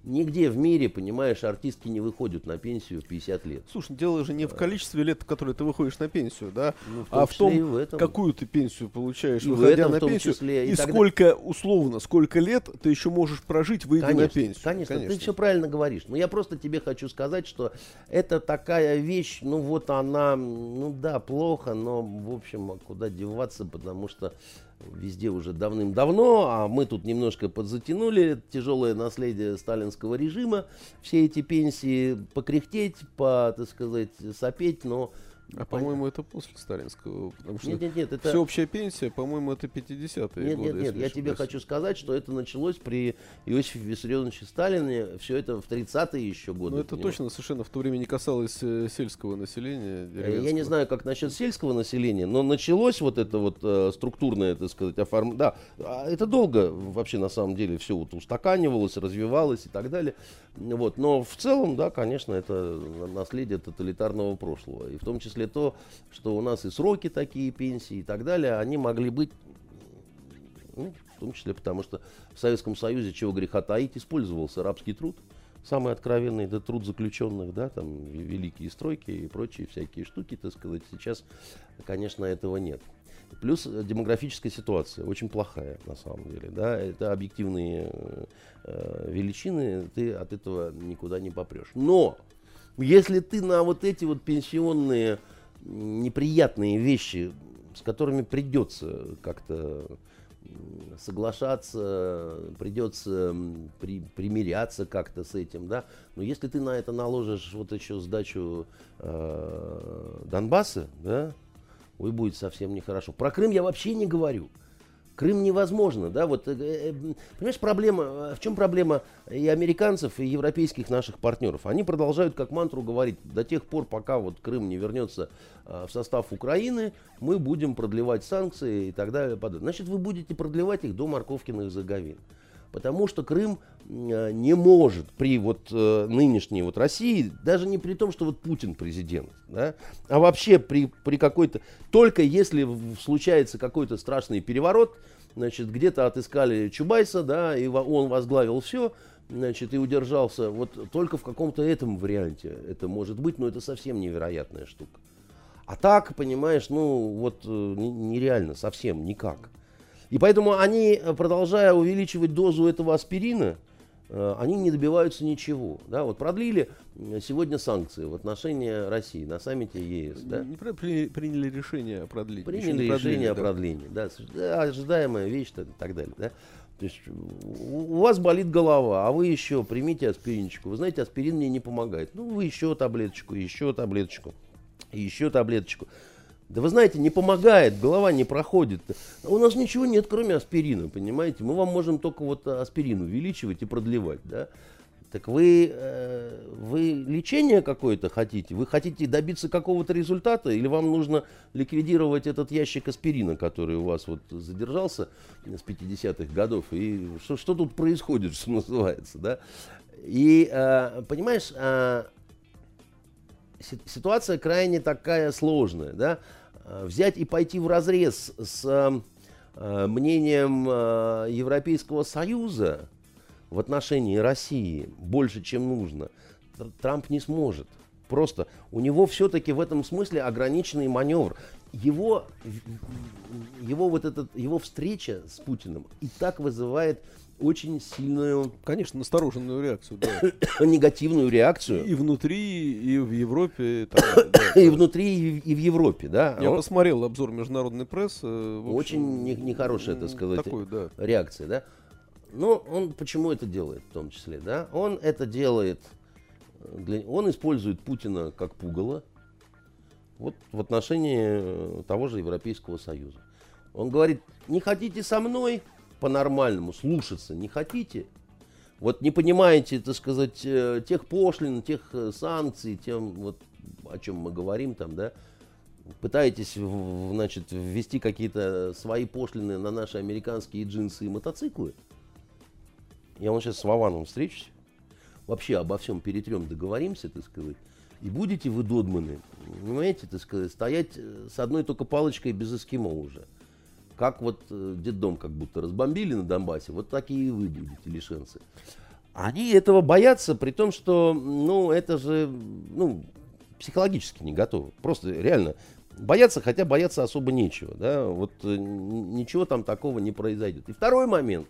Нигде в мире, понимаешь, артистки не выходят на пенсию в 50 лет. Слушай, дело же не в количестве лет, в которые ты выходишь на пенсию, да, Ну, в а в том, в этом. какую ты пенсию получаешь, И в выходя этом на в том пенсию, числе. И и, тогда- сколько, условно, сколько лет ты еще можешь прожить, выйдя Конечно, на пенсию. конечно, ты все правильно говоришь. Но я просто тебе хочу сказать, что это такая вещь, ну вот она, ну да, плохо, но в общем, а куда деваться, потому что везде уже давным-давно, а мы тут немножко подзатянули тяжелое наследие сталинского режима, все эти пенсии покряхтеть, по, так сказать, сопеть, но... А по-моему, это после сталинского, потому что Нет, нет, нет, это... всеобщая пенсия, по-моему, это 50-е Нет, годы. нет, нет, я тебе хочу сказать, что это началось при Иосифе Виссарионовиче Сталине, все это в 30-е еще годы. Но это точно совершенно в то время не касалось э, сельского населения. Э, Я не знаю, как насчет сельского населения, но началось вот это вот э, структурное, так сказать, оформление. Да, а это долго вообще на самом деле все вот устаканивалось, развивалось и так далее. Вот. Но в целом, да, конечно, это на- наследие тоталитарного прошлого. И в том числе то, что у нас и сроки такие пенсии и так далее, они могли быть ну, в том числе потому, что в Советском Союзе, чего греха таить, использовался рабский труд. Самый откровенный это труд заключенных, да, там великие стройки и прочие всякие штуки, так сказать. Сейчас, конечно, этого нет. Плюс демографическая ситуация очень плохая на самом деле, да, это объективные э, э, величины, ты от этого никуда не попрешь. Но если ты на вот эти вот пенсионные неприятные вещи, с которыми придется как-то соглашаться, придется при- примиряться как-то с этим, да. Но если ты на это наложишь вот еще сдачу э, Донбасса, да, ой, будет совсем нехорошо. Про Крым я вообще не говорю. Крым невозможно, да, вот, э, э, понимаешь, проблема, э, в чем проблема и американцев, и европейских наших партнеров? Они продолжают как мантру говорить, до тех пор, пока вот Крым не вернется э, в состав Украины, мы будем продлевать санкции и так далее. Значит, вы будете продлевать их до морковкиных заговин. Потому что Крым э, не может при вот э, нынешней вот России, даже не при том, что вот Путин президент, да, а вообще при, при какой-то, только если случается какой-то страшный переворот, значит, где-то отыскали Чубайса, да, и он возглавил все, значит, и удержался, вот только в каком-то этом варианте это может быть, но это совсем невероятная штука. А так, понимаешь, ну вот э, нереально, совсем никак. И поэтому они, э, продолжая увеличивать дозу этого аспирина, э, они не добиваются ничего. Да? Вот продлили сегодня санкции в отношении России на саммите ЕС. Да? Не при, приняли решение о продлении. Приняли решение да. о продлении. Да. Ожидаемая вещь и так далее. Да? То есть у вас болит голова, а вы еще примите аспиринчику. Вы знаете, аспирин мне не помогает. Ну, вы еще таблеточку, еще таблеточку, еще таблеточку. Да вы знаете, не помогает, голова не проходит. У нас ничего нет, кроме аспирина, понимаете? Мы вам можем только вот аспирин увеличивать и продлевать, да? Так вы, э, вы лечение какое-то хотите? Вы хотите добиться какого-то результата? Или вам нужно ликвидировать этот ящик аспирина, который у вас вот задержался с 50-х годов? И что, что тут происходит, что называется, да? И, э, понимаешь, э, ситуация крайне такая сложная, да, взять и пойти в разрез с э, мнением э, Европейского Союза в отношении России больше, чем нужно, Трамп не сможет. Просто у него все-таки в этом смысле ограниченный маневр. Его, его вот этот, его встреча с Путиным и так вызывает очень сильную... Конечно, настороженную реакцию, да. Негативную реакцию. И внутри, и в Европе. Там, да, и внутри, и в Европе, да. Я Он... посмотрел обзор международной прессы. Общем, очень нехорошая, так сказать, такой, да. реакция, да. Но он почему это делает в том числе, да? Он это делает, для... он использует Путина как пугало, вот в отношении э, того же Европейского Союза. Он говорит, не хотите со мной, по-нормальному слушаться не хотите, вот не понимаете, так сказать, э, тех пошлин, тех э, санкций, тем, вот, о чем мы говорим там, да, пытаетесь, значит, ввести какие-то свои пошлины на наши американские джинсы и мотоциклы, я вам сейчас с Вованом встречусь, вообще обо всем перетрем договоримся, так сказать, и будете вы додманы, понимаете, так сказать, стоять э, с одной только палочкой без эскимо уже – как вот э, детдом как будто разбомбили на Донбассе, вот такие и вы будете, лишенцы. Они этого боятся, при том, что, ну, это же, ну, психологически не готовы. Просто реально бояться, хотя бояться особо нечего, да, вот э, ничего там такого не произойдет. И второй момент,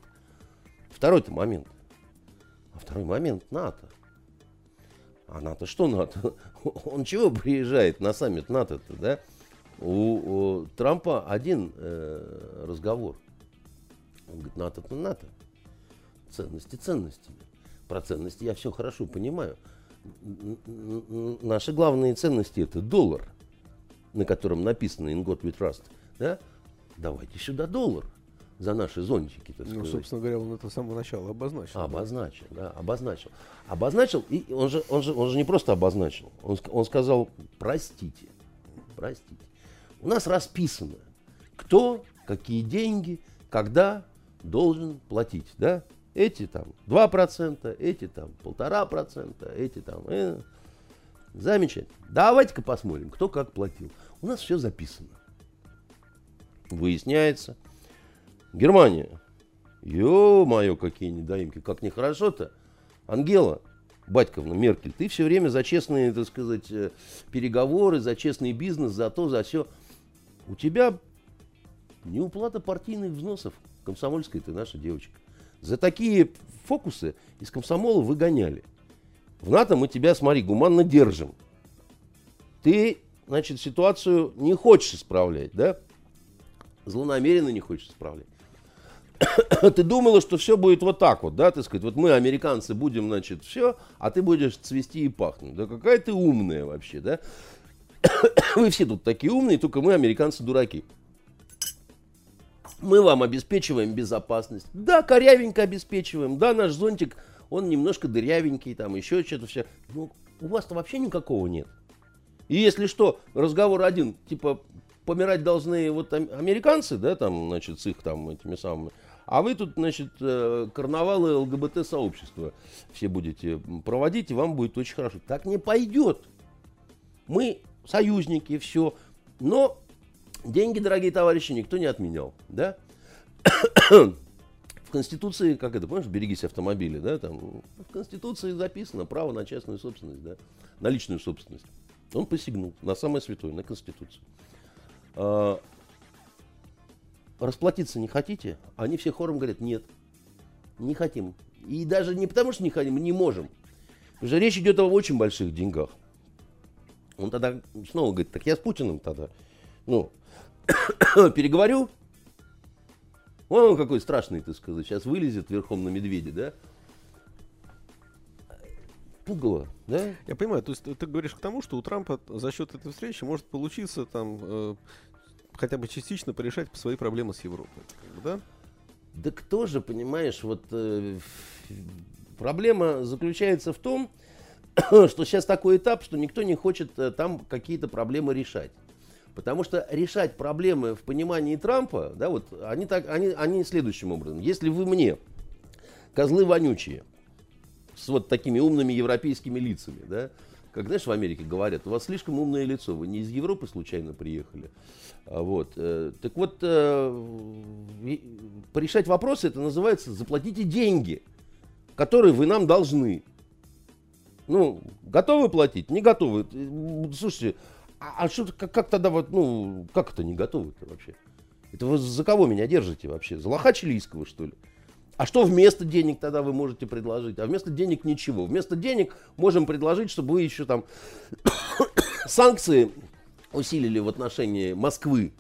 второй-то момент, а второй момент НАТО. А НАТО что НАТО? Он чего приезжает на саммит НАТО-то, да? У, у Трампа один э, разговор. Он говорит, НАТО это НАТО. Ценности ценностями. Про ценности я все хорошо понимаю. Наши главные ценности это доллар, на котором написано In God we trust. Да? Давайте сюда доллар за наши зонтики. Так ну, собственно говоря, он это с самого начала обозначил. Обозначил, да, обозначил. Обозначил, и он же, он же, он же не просто обозначил, он, он сказал, простите, простите. У нас расписано, кто, какие деньги, когда должен платить. Да? Эти там 2%, эти там 1,5%, эти там... Э, замечательно. Давайте-ка посмотрим, кто как платил. У нас все записано. Выясняется. Германия. Ё-моё, какие недоимки. Как нехорошо-то. Ангела, Батьковна Меркель, ты все время за честные, так сказать, э, переговоры, за честный бизнес, за то, за все. У тебя неуплата партийных взносов. Комсомольская ты наша девочка. За такие фокусы из комсомола выгоняли. В НАТО мы тебя, смотри, гуманно держим. Ты, значит, ситуацию не хочешь исправлять, да? Злонамеренно не хочешь исправлять. ты думала, что все будет вот так вот, да, ты сказать, вот мы, американцы, будем, значит, все, а ты будешь цвести и пахнуть. Да какая ты умная вообще, да? Вы все тут такие умные, только мы, американцы, дураки. Мы вам обеспечиваем безопасность. Да, корявенько обеспечиваем. Да, наш зонтик, он немножко дырявенький, там еще что-то все. Но у вас-то вообще никакого нет. И если что, разговор один, типа, помирать должны вот американцы, да, там, значит, с их там этими самыми. А вы тут, значит, э, карнавалы ЛГБТ-сообщества все будете проводить, и вам будет очень хорошо. Так не пойдет. Мы союзники, все. Но деньги, дорогие товарищи, никто не отменял. Да? В Конституции, как это, помнишь, берегись автомобиля, да, там, в Конституции записано право на частную собственность, да, на личную собственность. Он посягнул на самое святое, на Конституцию. А, расплатиться не хотите? Они все хором говорят, нет, не хотим. И даже не потому, что не хотим, мы не можем. Потому что речь идет о очень больших деньгах. Он тогда снова говорит, так я с Путиным тогда, ну, переговорю. Вон он какой страшный, ты сказать, сейчас вылезет верхом на медведе, да? Пугало, да? Я понимаю, то есть ты говоришь к тому, что у Трампа за счет этой встречи может получиться там э, хотя бы частично порешать свои проблемы с Европой, да? Да кто же, понимаешь, вот э, проблема заключается в том, что сейчас такой этап, что никто не хочет э, там какие-то проблемы решать. Потому что решать проблемы в понимании Трампа, да, вот они так, они, они следующим образом. Если вы мне, козлы вонючие, с вот такими умными европейскими лицами, да, как, знаешь, в Америке говорят, у вас слишком умное лицо, вы не из Европы случайно приехали. А вот. Э, так вот, э, порешать вопросы, это называется заплатите деньги, которые вы нам должны. Ну, готовы платить? Не готовы. Слушайте, а, а что, как, как тогда вот, ну, как это не готовы-то вообще? Это вы за кого меня держите вообще? За лоха чилийского, что ли? А что вместо денег тогда вы можете предложить? А вместо денег ничего. Вместо денег можем предложить, чтобы вы еще там санкции усилили в отношении Москвы.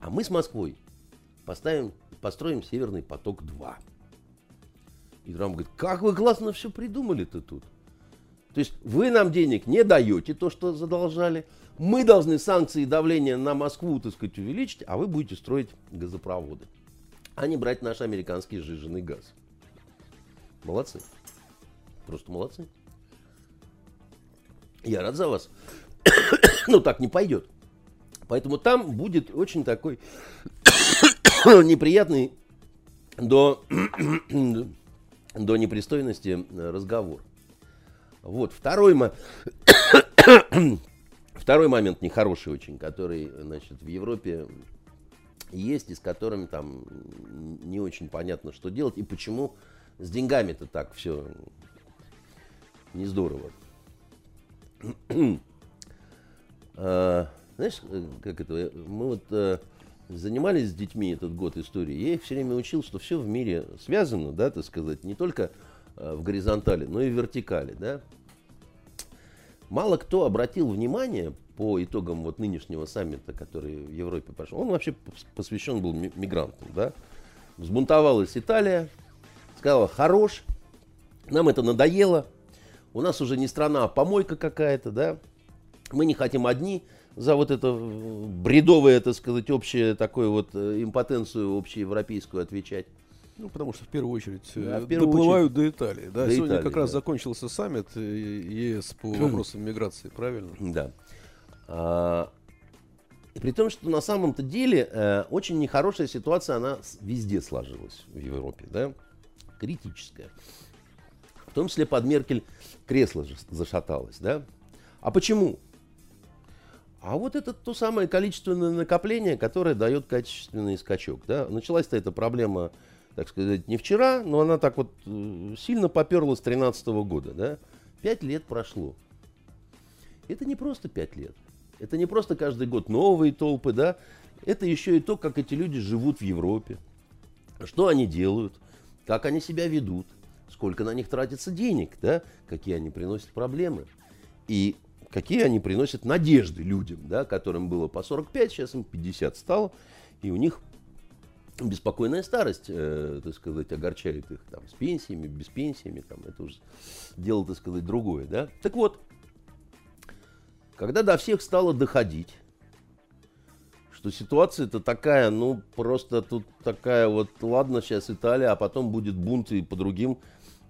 А мы с Москвой поставим, построим Северный поток-2. И Трамп говорит, как вы классно все придумали-то тут. То есть вы нам денег не даете, то, что задолжали. Мы должны санкции и давление на Москву, так сказать, увеличить, а вы будете строить газопроводы. А не брать наш американский сжиженный газ. Молодцы. Просто молодцы. Я рад за вас. ну, так не пойдет. Поэтому там будет очень такой неприятный до до непристойности э, разговор. Вот, второй, второй момент нехороший очень, который, значит, в Европе есть, и с которым там не очень понятно, что делать, и почему с деньгами-то так все не здорово. а, знаешь, э, как это, мы вот э, занимались с детьми этот год истории, я их все время учил, что все в мире связано, да, так сказать, не только э, в горизонтали, но и в вертикали, да. Мало кто обратил внимание по итогам вот нынешнего саммита, который в Европе пошел, он вообще посвящен был мигрантам, да. Взбунтовалась Италия, сказала, хорош, нам это надоело, у нас уже не страна, а помойка какая-то, да. Мы не хотим одни, за вот это бредовое, так сказать, общее такое вот э, импотенцию общеевропейскую отвечать. Ну, потому что в первую очередь да, в первую доплывают очередь... до Италии. Да? До Сегодня Италии, как раз да. закончился саммит э, ЕС по вопросам миграции, правильно? Да. А, и при том, что на самом-то деле э, очень нехорошая ситуация, она везде сложилась в Европе, да, критическая. В том числе под Меркель кресло зашаталось, да. А почему? А вот это то самое количественное накопление, которое дает качественный скачок. Да? Началась-то эта проблема, так сказать, не вчера, но она так вот э, сильно поперла с 2013 года. Да? Пять лет прошло. Это не просто пять лет. Это не просто каждый год новые толпы, да? Это еще и то, как эти люди живут в Европе. Что они делают, как они себя ведут, сколько на них тратится денег, да? Какие они приносят проблемы. И какие они приносят надежды людям, да, которым было по 45, сейчас им 50 стало, и у них беспокойная старость, э, так сказать, огорчает их там с пенсиями, без пенсиями, там, это уже дело, так сказать, другое, да. Так вот, когда до всех стало доходить, что ситуация-то такая, ну, просто тут такая вот, ладно, сейчас Италия, а потом будет бунт и по другим,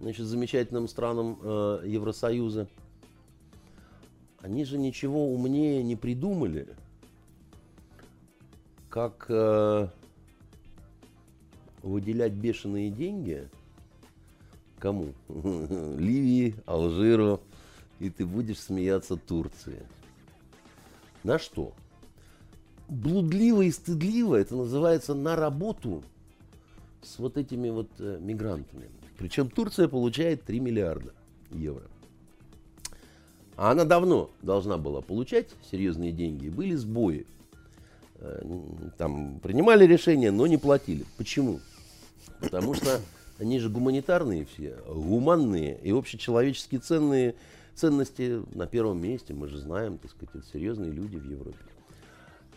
значит, замечательным странам э, Евросоюза – они же ничего умнее не придумали, как э, выделять бешеные деньги кому? Ливии, Алжиру, и ты будешь смеяться Турции. На что? Блудливо и стыдливо это называется на работу с вот этими вот э, мигрантами. Причем Турция получает 3 миллиарда евро. А она давно должна была получать серьезные деньги. Были сбои. Э, там принимали решения, но не платили. Почему? Потому что они же гуманитарные все, гуманные и общечеловеческие ценные ценности на первом месте. Мы же знаем, так сказать, это серьезные люди в Европе.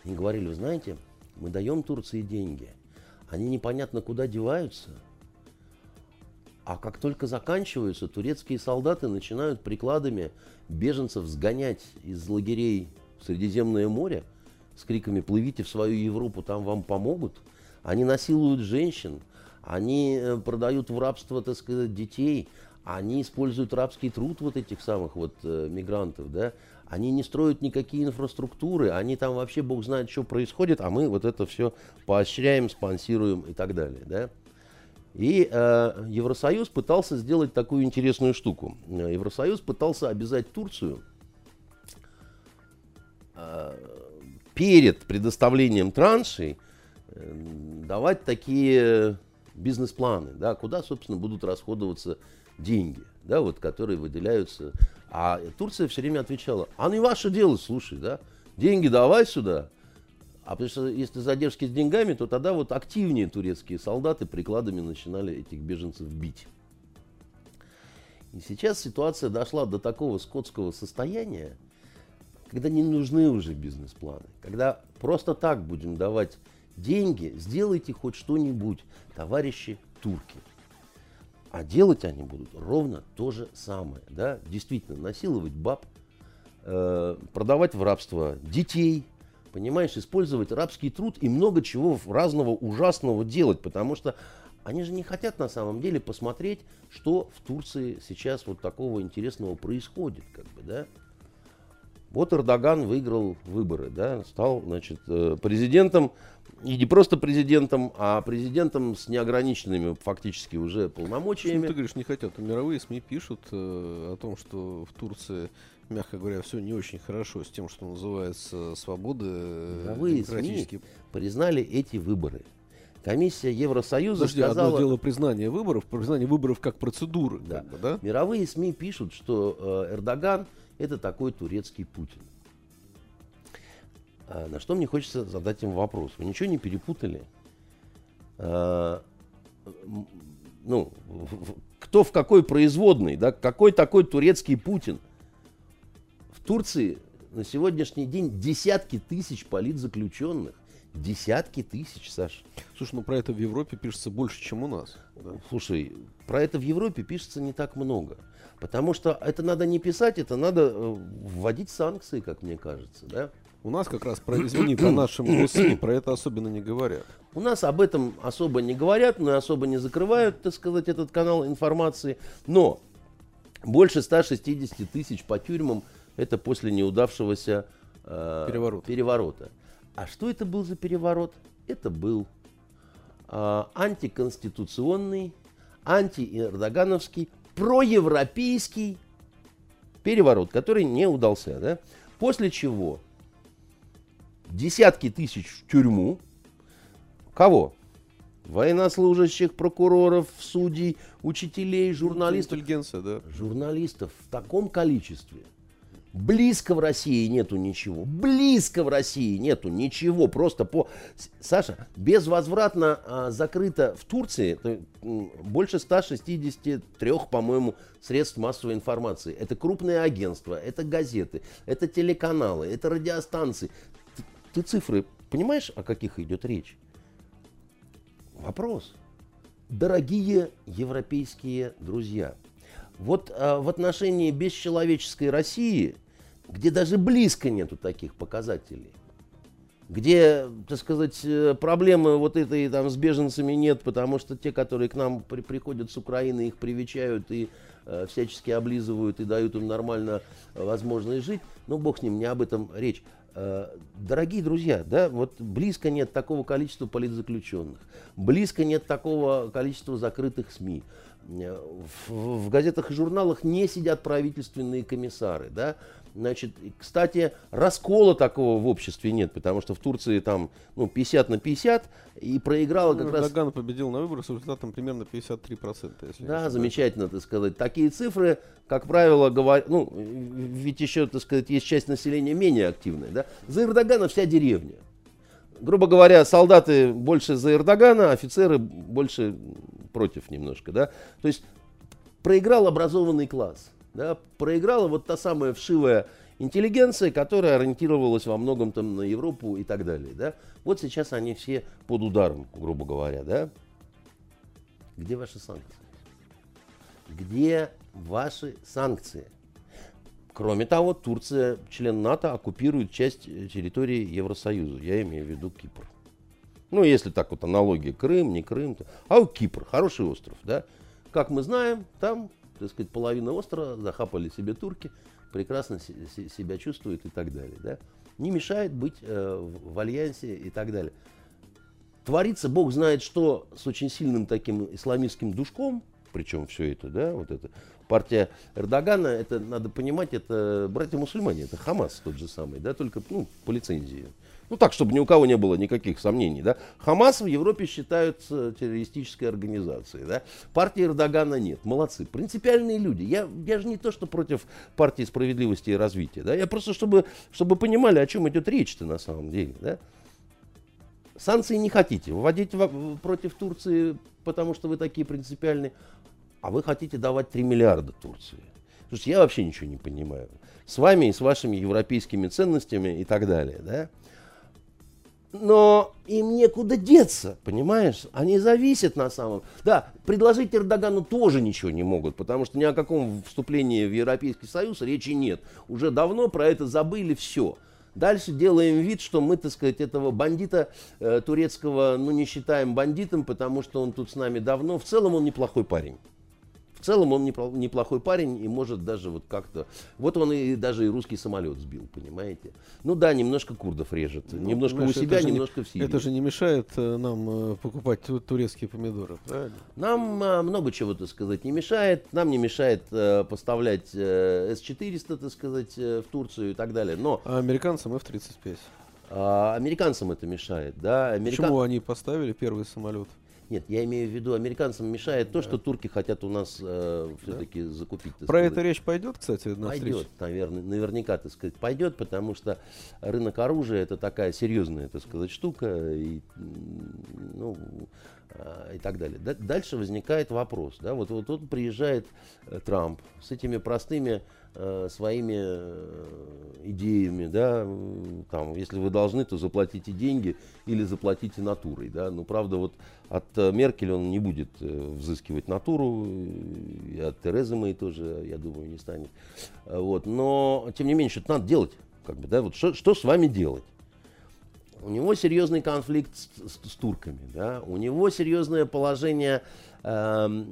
Они говорили, вы знаете, мы даем Турции деньги, они непонятно куда деваются, а как только заканчиваются, турецкие солдаты начинают прикладами беженцев сгонять из лагерей в Средиземное море с криками «Плывите в свою Европу, там вам помогут». Они насилуют женщин, они э, продают в рабство, так сказать, детей, они используют рабский труд вот этих самых вот э, мигрантов, да, они не строят никакие инфраструктуры, они там вообще бог знает, что происходит, а мы вот это все поощряем, спонсируем и так далее, да. И э, Евросоюз пытался сделать такую интересную штуку. Евросоюз пытался обязать Турцию э, перед предоставлением траншей э, давать такие бизнес-планы, да, куда, собственно, будут расходоваться деньги, да, вот, которые выделяются. А Турция все время отвечала, а не ваше дело, слушай, да, деньги давай сюда, а потому что если задержки с деньгами, то тогда вот активнее турецкие солдаты прикладами начинали этих беженцев бить. И сейчас ситуация дошла до такого скотского состояния, когда не нужны уже бизнес-планы. Когда просто так будем давать деньги, сделайте хоть что-нибудь, товарищи турки. А делать они будут ровно то же самое. Да? Действительно, насиловать баб, э, продавать в рабство детей, понимаешь, использовать рабский труд и много чего разного ужасного делать, потому что они же не хотят на самом деле посмотреть, что в Турции сейчас вот такого интересного происходит, как бы, да. Вот Эрдоган выиграл выборы, да, стал, значит, э, президентом, и не просто президентом, а президентом с неограниченными фактически уже полномочиями. Что ты говоришь, не хотят? Мировые СМИ пишут э, о том, что в Турции мягко говоря, все не очень хорошо с тем, что называется свободы. Мировые СМИ признали эти выборы. Комиссия Евросоюза Подожди, сказала... одно дело признание выборов, признание выборов как процедуры. Да. Как бы, да? Мировые СМИ пишут, что э, Эрдоган это такой турецкий Путин. А на что мне хочется задать им вопрос. Вы ничего не перепутали? А, ну, кто в какой производной, да, какой такой турецкий Путин – Турции на сегодняшний день десятки тысяч политзаключенных. Десятки тысяч, Саш. Слушай, ну про это в Европе пишется больше, чем у нас. Да? Слушай, про это в Европе пишется не так много. Потому что это надо не писать, это надо э, вводить санкции, как мне кажется, да? У нас как раз, про, извини, по нашим СМИ про это особенно не говорят. У нас об этом особо не говорят, но и особо не закрывают, так сказать, этот канал информации. Но больше 160 тысяч по тюрьмам это после неудавшегося э, Переворот. переворота. А что это был за переворот? Это был э, антиконституционный, антиэрдогановский, проевропейский переворот, который не удался. Да? После чего десятки тысяч в тюрьму. Кого? Военнослужащих, прокуроров, судей, учителей, журналистов. Интеллигенция, да. Журналистов в таком количестве – Близко в России нету ничего. Близко в России нету ничего. Просто по... Саша, безвозвратно а, закрыто в Турции больше 163, по-моему, средств массовой информации. Это крупные агентства, это газеты, это телеканалы, это радиостанции. Ты, ты цифры понимаешь, о каких идет речь? Вопрос. Дорогие европейские друзья, вот а, в отношении бесчеловеческой России где даже близко нету таких показателей, где, так сказать, э, проблемы вот этой там с беженцами нет, потому что те, которые к нам при, приходят с Украины, их привечают и э, всячески облизывают и дают им нормально э, возможность жить, ну, бог с ним, не об этом речь. Э, дорогие друзья, да, вот близко нет такого количества политзаключенных, близко нет такого количества закрытых СМИ. В, в газетах и журналах не сидят правительственные комиссары, да, Значит, кстати, раскола такого в обществе нет, потому что в Турции там ну, 50 на 50 и проиграла как ну, раз... Даган победил на выборах с результатом примерно 53%. Если да, замечательно, так сказать. Такие цифры, как правило, говорят... Ну, ведь еще, так сказать, есть часть населения менее активная. Да? За Эрдогана вся деревня. Грубо говоря, солдаты больше за Эрдогана, офицеры больше против немножко, да. То есть проиграл образованный класс, да, проиграла вот та самая вшивая интеллигенция, которая ориентировалась во многом там на Европу и так далее, да. Вот сейчас они все под ударом, грубо говоря, да. Где ваши санкции? Где ваши санкции? Кроме того, Турция, член НАТО, оккупирует часть э, территории Евросоюза. Я имею в виду Кипр. Ну, если так вот аналогия, Крым, не Крым. То... А у Кипр, хороший остров, да. Как мы знаем, там, так сказать, половина острова захапали себе турки, прекрасно себя чувствуют и так далее, да. Не мешает быть э, в альянсе и так далее. Творится, Бог знает что, с очень сильным таким исламистским душком, причем все это, да, вот это. Партия Эрдогана, это надо понимать, это братья-мусульмане, это Хамас тот же самый, да, только, ну, по лицензии. Ну так, чтобы ни у кого не было никаких сомнений. Да? Хамас в Европе считаются террористической организацией. Да? Партии Эрдогана нет. Молодцы. Принципиальные люди. Я, я же не то, что против партии справедливости и развития. Да? Я просто, чтобы, чтобы понимали, о чем идет речь-то на самом деле. Да? Санкции не хотите. Вводить против Турции, потому что вы такие принципиальные. А вы хотите давать 3 миллиарда Турции. Слушайте, я вообще ничего не понимаю. С вами и с вашими европейскими ценностями и так далее. Да? Но им некуда деться, понимаешь? Они зависят на самом... Да, предложить Эрдогану тоже ничего не могут, потому что ни о каком вступлении в Европейский Союз речи нет. Уже давно про это забыли все. Дальше делаем вид, что мы, так сказать, этого бандита э, турецкого, ну, не считаем бандитом, потому что он тут с нами давно. В целом он неплохой парень целом он неплохой парень и может даже вот как-то... Вот он и даже и русский самолет сбил, понимаете? Ну да, немножко курдов режет. Ну, немножко у себя, немножко не, в Сирии. Это же не мешает э, нам э, покупать турецкие помидоры, правильно? Нам а, много чего, так сказать, не мешает. Нам не мешает а, поставлять а, С-400, так сказать, в Турцию и так далее. Но... А американцам F-35? А, американцам это мешает, да. Америка... Почему они поставили первый самолет? Нет, я имею в виду, американцам мешает то, что турки хотят у нас э, все-таки да. закупить. Про сказать. это речь пойдет, кстати, на Пойдет, наверное, наверняка, так сказать, пойдет, потому что рынок оружия это такая серьезная, так сказать, штука, и, ну, э, и так далее. Дальше возникает вопрос, да, вот, вот тут приезжает э, Трамп с этими простыми э, своими э, идеями, да, там, если вы должны, то заплатите деньги или заплатите натурой, да, ну, правда, вот от Меркель он не будет взыскивать натуру, и от Терезы Мэй тоже, я думаю, не станет, вот, но, тем не менее, что-то надо делать, как бы, да, вот что, что с вами делать? У него серьезный конфликт с, с, с турками, да, у него серьезное положение Эм,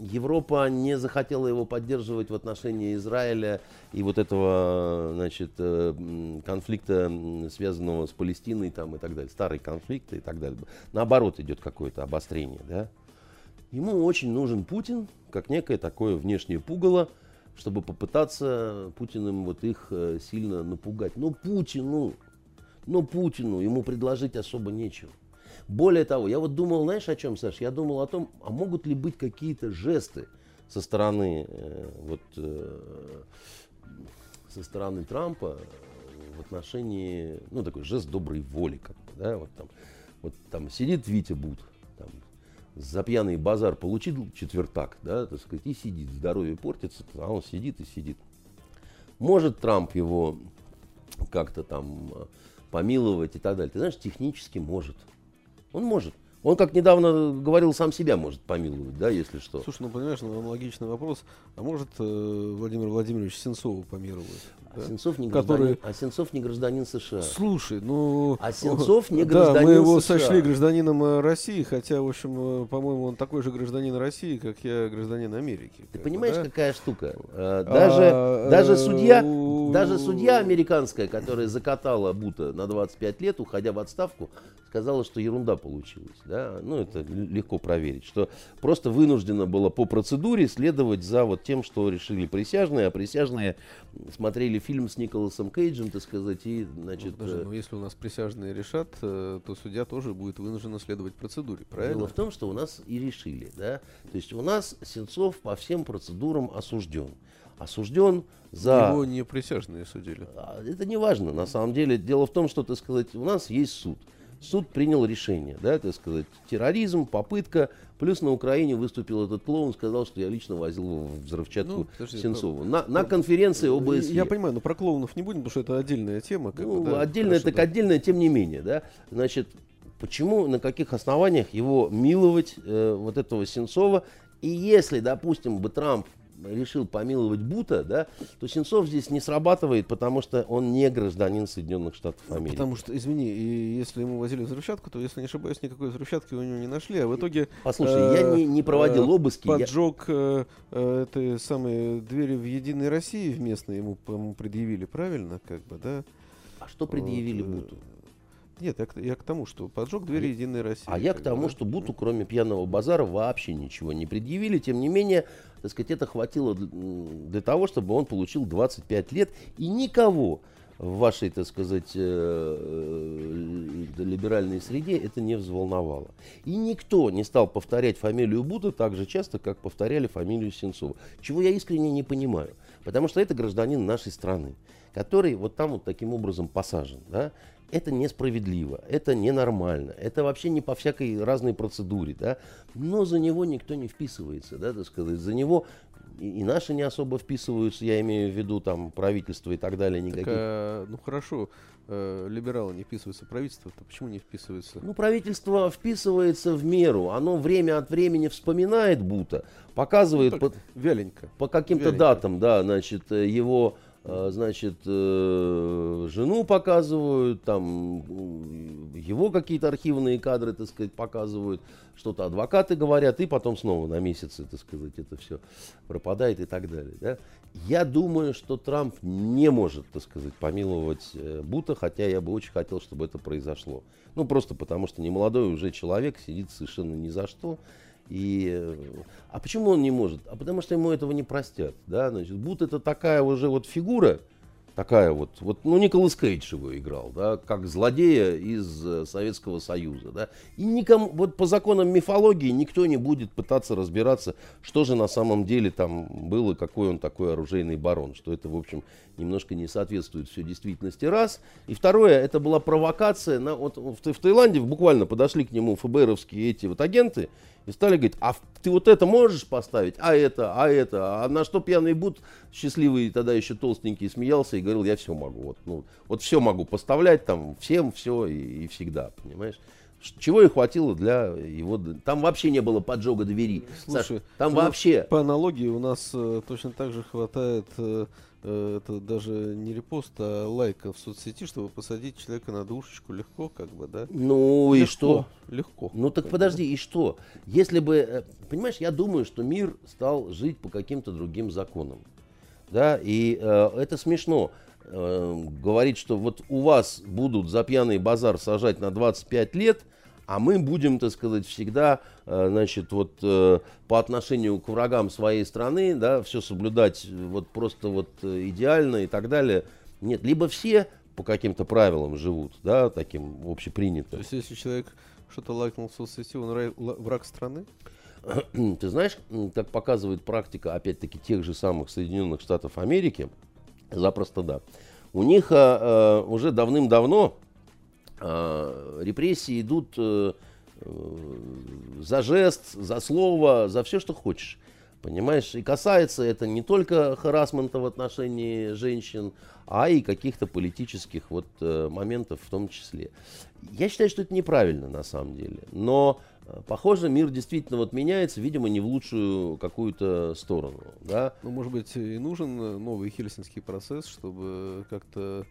Европа не захотела его поддерживать в отношении Израиля и вот этого значит, э, конфликта, связанного с Палестиной там, и так далее, старый конфликт и так далее. Наоборот, идет какое-то обострение. Да? Ему очень нужен Путин, как некое такое внешнее пугало, чтобы попытаться Путиным вот их э, сильно напугать. Но Путину, но Путину ему предложить особо нечего. Более того, я вот думал, знаешь, о чем, Саш? Я думал о том, а могут ли быть какие-то жесты со стороны э, вот э, со стороны Трампа в отношении, ну, такой жест доброй воли, как бы, да, вот там, вот там сидит Витя Бут, там, за пьяный базар получил четвертак, да, так сказать, и сидит, здоровье портится, а он сидит и сидит. Может Трамп его как-то там помиловать и так далее. Ты знаешь, технически может. Он может. Он, как недавно говорил, сам себя может помиловать, да, если что. Слушай, ну понимаешь, ну, аналогичный вопрос. А может э, Владимир Владимирович Сенцова помиловать? А, да? Сенцов не Который... гражданин, а Сенцов не гражданин США. Слушай, ну... А Сенцов не гражданин США. Да, мы его США. сочли гражданином э, России, хотя, в общем, э, по-моему, он такой же гражданин России, как я гражданин Америки. Ты понимаешь, да? какая штука? Э, даже, а, даже, судья, даже судья американская, которая закатала Бута на 25 лет, уходя в отставку, сказала, что ерунда получилась. Да? Ну, это легко проверить. Что просто вынуждена была по процедуре следовать за вот тем, что решили присяжные, а присяжные смотрели фильм с Николасом Кейджем, так сказать, и, значит... Ну, даже, ну, если у нас присяжные решат, э, то судья тоже будет вынужден следовать процедуре, правильно? Дело в том, что у нас и решили, да. То есть у нас Сенцов по всем процедурам осужден. Осужден за... Его не присяжные судили. А, это не важно, на самом деле. Дело в том, что, так сказать, у нас есть суд. Суд принял решение, да, так сказать, терроризм, попытка, плюс на Украине выступил этот клоун, сказал, что я лично возил взрывчатку Ну, подожди, Сенцову. На, на конференции ОБСЕ. Я понимаю, но про клоунов не будем, потому что это отдельная тема. Как Ну, бы, да, отдельно хорошо, так да. отдельно, тем не менее, да. Значит, почему, на каких основаниях его миловать, э, вот этого Сенцова? И если, допустим, бы Трамп решил помиловать Бута, да, то Сенцов здесь не срабатывает, потому что он не гражданин Соединенных Штатов Америки. Потому что, извини, и если ему возили взрывчатку, то, если не ошибаюсь, никакой взрывчатки у него не нашли, а в итоге Послушай, я не, не проводил э, обыски. я- поджог э, э, этой самой двери в Единой России в местной ему, по-моему, предъявили, правильно, как бы, да? А что предъявили Вот, э, Буту? Нет, я, к- я к тому, что поджог двери А Единой России. А я к тому, да. что Буту, кроме пьяного базара, вообще ничего не предъявили. Тем не менее, так сказать, это хватило для, того, чтобы он получил 25 лет. И никого в вашей, так сказать, э, э, либеральной среде это не взволновало. И никто не стал повторять фамилию Бута так же часто, как повторяли фамилию Сенцова. Чего я искренне не понимаю. Потому что это гражданин нашей страны, который вот там вот таким образом посажен. Да? Это несправедливо, это ненормально, это вообще не по всякой разной процедуре, да, но за него никто не вписывается, да, так сказать, за него и, и наши не особо вписываются, я имею в виду там правительство и так далее, Так, никаких. а, ну хорошо, э, либералы не вписываются в правительство, то почему не вписываются? Ну, правительство вписывается в меру, оно время от времени вспоминает Бута, показывает Так, по, Вяленько. по каким-то датам, да, значит, э, его, значит, э, жену показывают, там, м, его какие-то архивные кадры, так сказать, показывают, что-то адвокаты говорят, и потом снова на месяцы, так сказать, это все пропадает и так далее, да. Я думаю, что Трамп не может, так сказать, помиловать э, Бута, хотя я бы очень хотел, чтобы это произошло. Ну, просто потому что немолодой уже человек сидит совершенно ни за что. И, а почему он не может? А потому что ему этого не простят. Да? Значит, Бут это такая уже вот фигура, такая вот, вот, ну, Николас Кейдж его играл, да, как злодея из э, Советского Союза, да, и никому, вот по законам мифологии никто не будет пытаться разбираться, что же на самом деле там было, какой он такой оружейный барон, что это, в общем, немножко не соответствует все действительности, раз, и второе, это была провокация, на, вот в, в Таиланде буквально подошли к нему ФБРовские эти вот агенты, и стали говорить, а ты вот это можешь поставить, а это, а это, а на что пьяный Бут, счастливый тогда еще толстенький, смеялся и говорил, я все могу, вот, ну, вот все могу поставлять там, всем все и, и всегда, понимаешь? Чего и хватило для его... Там вообще не было поджога двери. Слушай, Саш, там ну, вообще... По аналогии у нас э, точно так же хватает, э, э, это даже не репост, а лайка в соцсети, чтобы посадить человека на душечку легко, как бы, да? Ну и Легко, что? Легко. Ну так подожди, и что? Если бы, э, понимаешь, я думаю, что мир стал жить по каким-то другим законам. Да, и э, это смешно. Э, говорить, что вот у вас будут за пьяный базар сажать на 25 лет, а мы будем, так сказать, всегда, э, значит, вот э, по отношению к врагам своей страны, да, все соблюдать э, вот просто вот э, идеально и так далее. Нет, либо все по каким-то правилам живут, да, таким То общепринятым. есть, если человек что-то лайкнул в соцсети, он враг страны? Ты знаешь, как показывает практика, опять-таки, тех же самых Соединенных Штатов Америки, запросто да. У них а, уже давным-давно а, репрессии идут э, э, за жест, за слово, за все, что хочешь. Понимаешь, и касается это не только харасмента в отношении женщин, а и каких-то политических вот э, моментов в том числе. Я считаю, что это неправильно на самом деле. Но, э, похоже, мир действительно вот меняется, видимо, не в лучшую какую-то сторону. Да? Ну, может быть, и нужен э, новый хельсинский процесс, чтобы как-то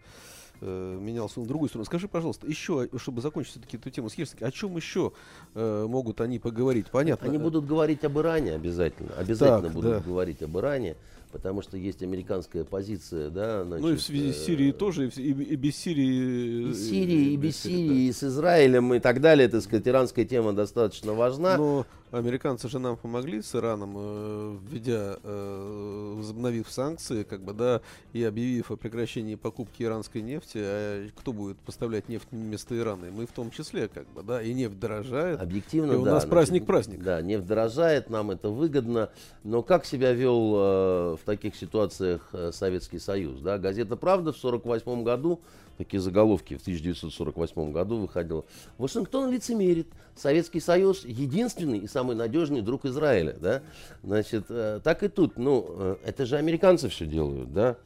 э, менялся он в другую сторону. Скажи, пожалуйста, еще, чтобы закончить все-таки эту тему с Хельсинки, о чем еще э, могут они поговорить? Понятно. Они э, будут говорить об Иране обязательно. Обязательно Так, будут да. говорить об Иране, потому что есть американская позиция, да, значит, Ну и в связи с э, Сирией тоже, и, и, и без Сирии. И э, с Сирией, и э, без да. Сирии, и с Израилем и так далее, так сказать, иранская тема достаточно важна. Но американцы же нам помогли с Ираном, э, введя, э, возобновив санкции, как бы, да, и объявив о прекращении покупки иранской нефти, а кто будет поставлять нефть вместо Ирана? И мы в том числе, как бы, да, и нефть дорожает. Объективно, И у да. нас праздник-праздник. Да, нефть дорожает, нам это выгодно. Но как себя вел э, в таких ситуациях э, Советский Союз. Да? Газета «Правда» в 1948 году, такие заголовки в 1948 году выходила. Вашингтон лицемерит. Советский Союз единственный и самый надежный друг Израиля. Да? Значит, э, так и тут. Ну, э, это же американцы все делают, да?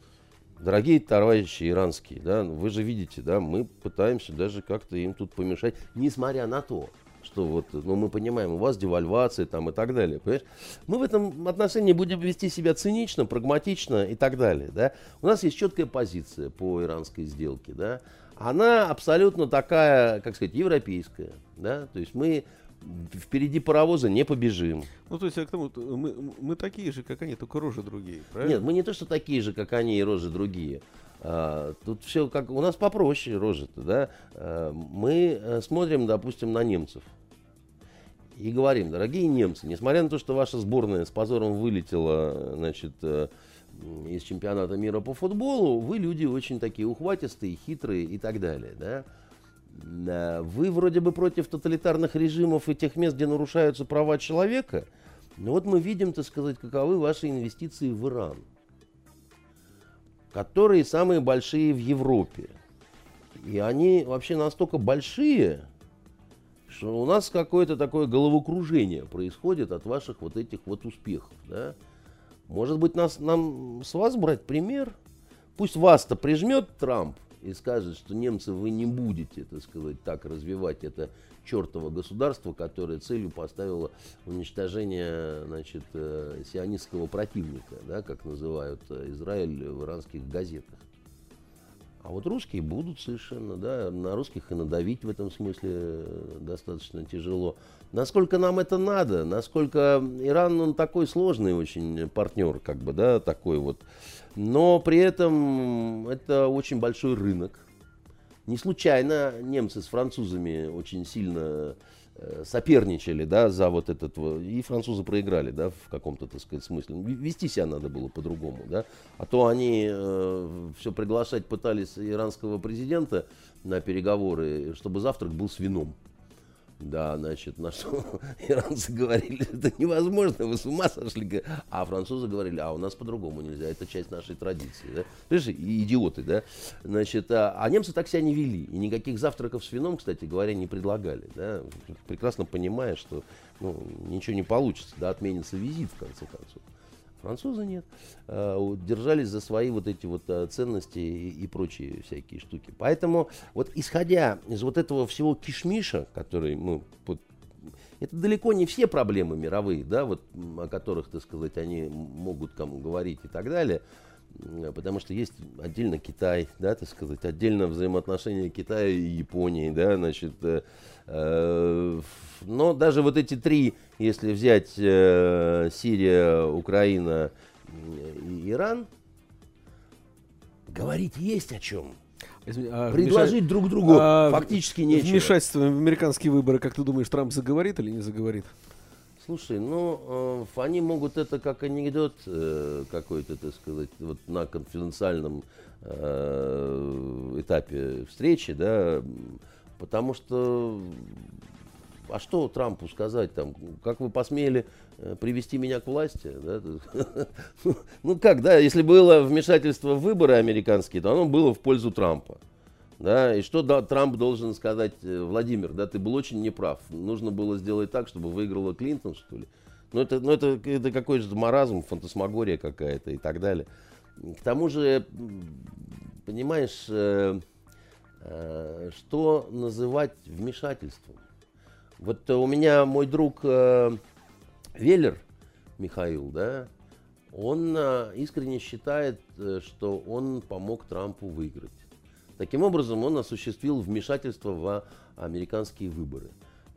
Дорогие товарищи иранские, да, вы же видите, да, мы пытаемся даже как-то им тут помешать, несмотря на то, что вот, ну, мы понимаем, у вас девальвация там и так далее, понимаешь? Мы в этом отношении будем вести себя цинично, прагматично и так далее, да. У нас есть четкая позиция по иранской сделке, да. Она абсолютно такая, как сказать, европейская, да, то есть мы впереди паровоза не побежим. Ну, то есть, я к тому, мы, мы такие же, как они, только рожи другие, правильно? Нет, мы не то, что такие же, как они, и рожи другие. А, тут все как у нас попроще рожи-то, да. А, мы э, смотрим, допустим, на немцев и говорим, дорогие немцы, несмотря на то, что ваша сборная с позором вылетела, значит, э, из чемпионата мира по футболу, вы люди очень такие ухватистые, хитрые и так далее, да. Вы вроде бы против тоталитарных режимов и тех мест, где нарушаются права человека. Но вот мы видим, так сказать, каковы ваши инвестиции в Иран, которые самые большие в Европе. И они вообще настолько большие, что у нас какое-то такое головокружение происходит от ваших вот этих вот успехов. Да? Может быть, нас, нам с вас брать пример? Пусть вас-то прижмет Трамп, и скажет, что немцы вы не будете, так сказать, так развивать это чертово государство, которое целью поставило уничтожение значит, э, сионистского противника, да, как называют э, Израиль в иранских газетах. А вот русские будут совершенно, да, на русских и надавить в этом смысле э, достаточно тяжело. Насколько нам это надо, насколько Иран, он такой сложный очень партнер, как бы, да, такой вот, но при этом это очень большой рынок. Не случайно немцы с французами очень сильно э, соперничали, да, за вот этот, и французы проиграли, да, в каком-то, так сказать, смысле. Вести себя надо было по-другому, да, а то они э, все приглашать пытались иранского президента на переговоры, чтобы завтрак был с вином. Да, значит, на что иранцы говорили, это невозможно, вы с ума сошли. А французы говорили, а у нас по-другому нельзя, это часть нашей традиции. Да? Понимаешь, идиоты, да? Значит, а, а немцы так себя не вели. И никаких завтраков с вином, кстати говоря, не предлагали. Да? Прекрасно понимая, что ну, ничего не получится, да, отменится визит, в конце концов. Французы нет. А, держались за свои вот эти вот а, ценности и, прочие всякие штуки. Поэтому вот исходя из вот этого всего кишмиша, который мы вот, это далеко не все проблемы мировые, да, вот, о которых, так сказать, они могут кому говорить и так далее. Потому что есть отдельно Китай, да, так сказать, отдельно взаимоотношения Китая и Японии, да, значит, э, э, но даже вот эти три, если взять э, Сирия, Украина и Иран, говорить есть о чем. А Предложить вмешать... друг другу а, фактически нечего. Вмешательство в американские выборы, как ты думаешь, Трамп заговорит или не заговорит? Слушай, ну, э, они могут это как анекдот э, какой-то, так сказать, вот на конфиденциальном э, этапе встречи, да, потому что, а что Трампу сказать там, как вы посмели э, привести меня к власти, да? ну как, да, если было вмешательство в выборы американские, то оно было в пользу Трампа. Да, и что да, Трамп должен сказать, э, Владимир, да, ты был очень неправ. Нужно было сделать так, чтобы выиграла Клинтон, что ли. Ну, это, ну, это, это какой-то маразм, фантасмагория какая-то и так далее. К тому же, понимаешь, э, э, что называть вмешательством? Вот у меня мой друг э, Веллер Михаил, да, он э, искренне считает, э, что он помог Трампу выиграть. Таким образом, он осуществил вмешательство в американские выборы.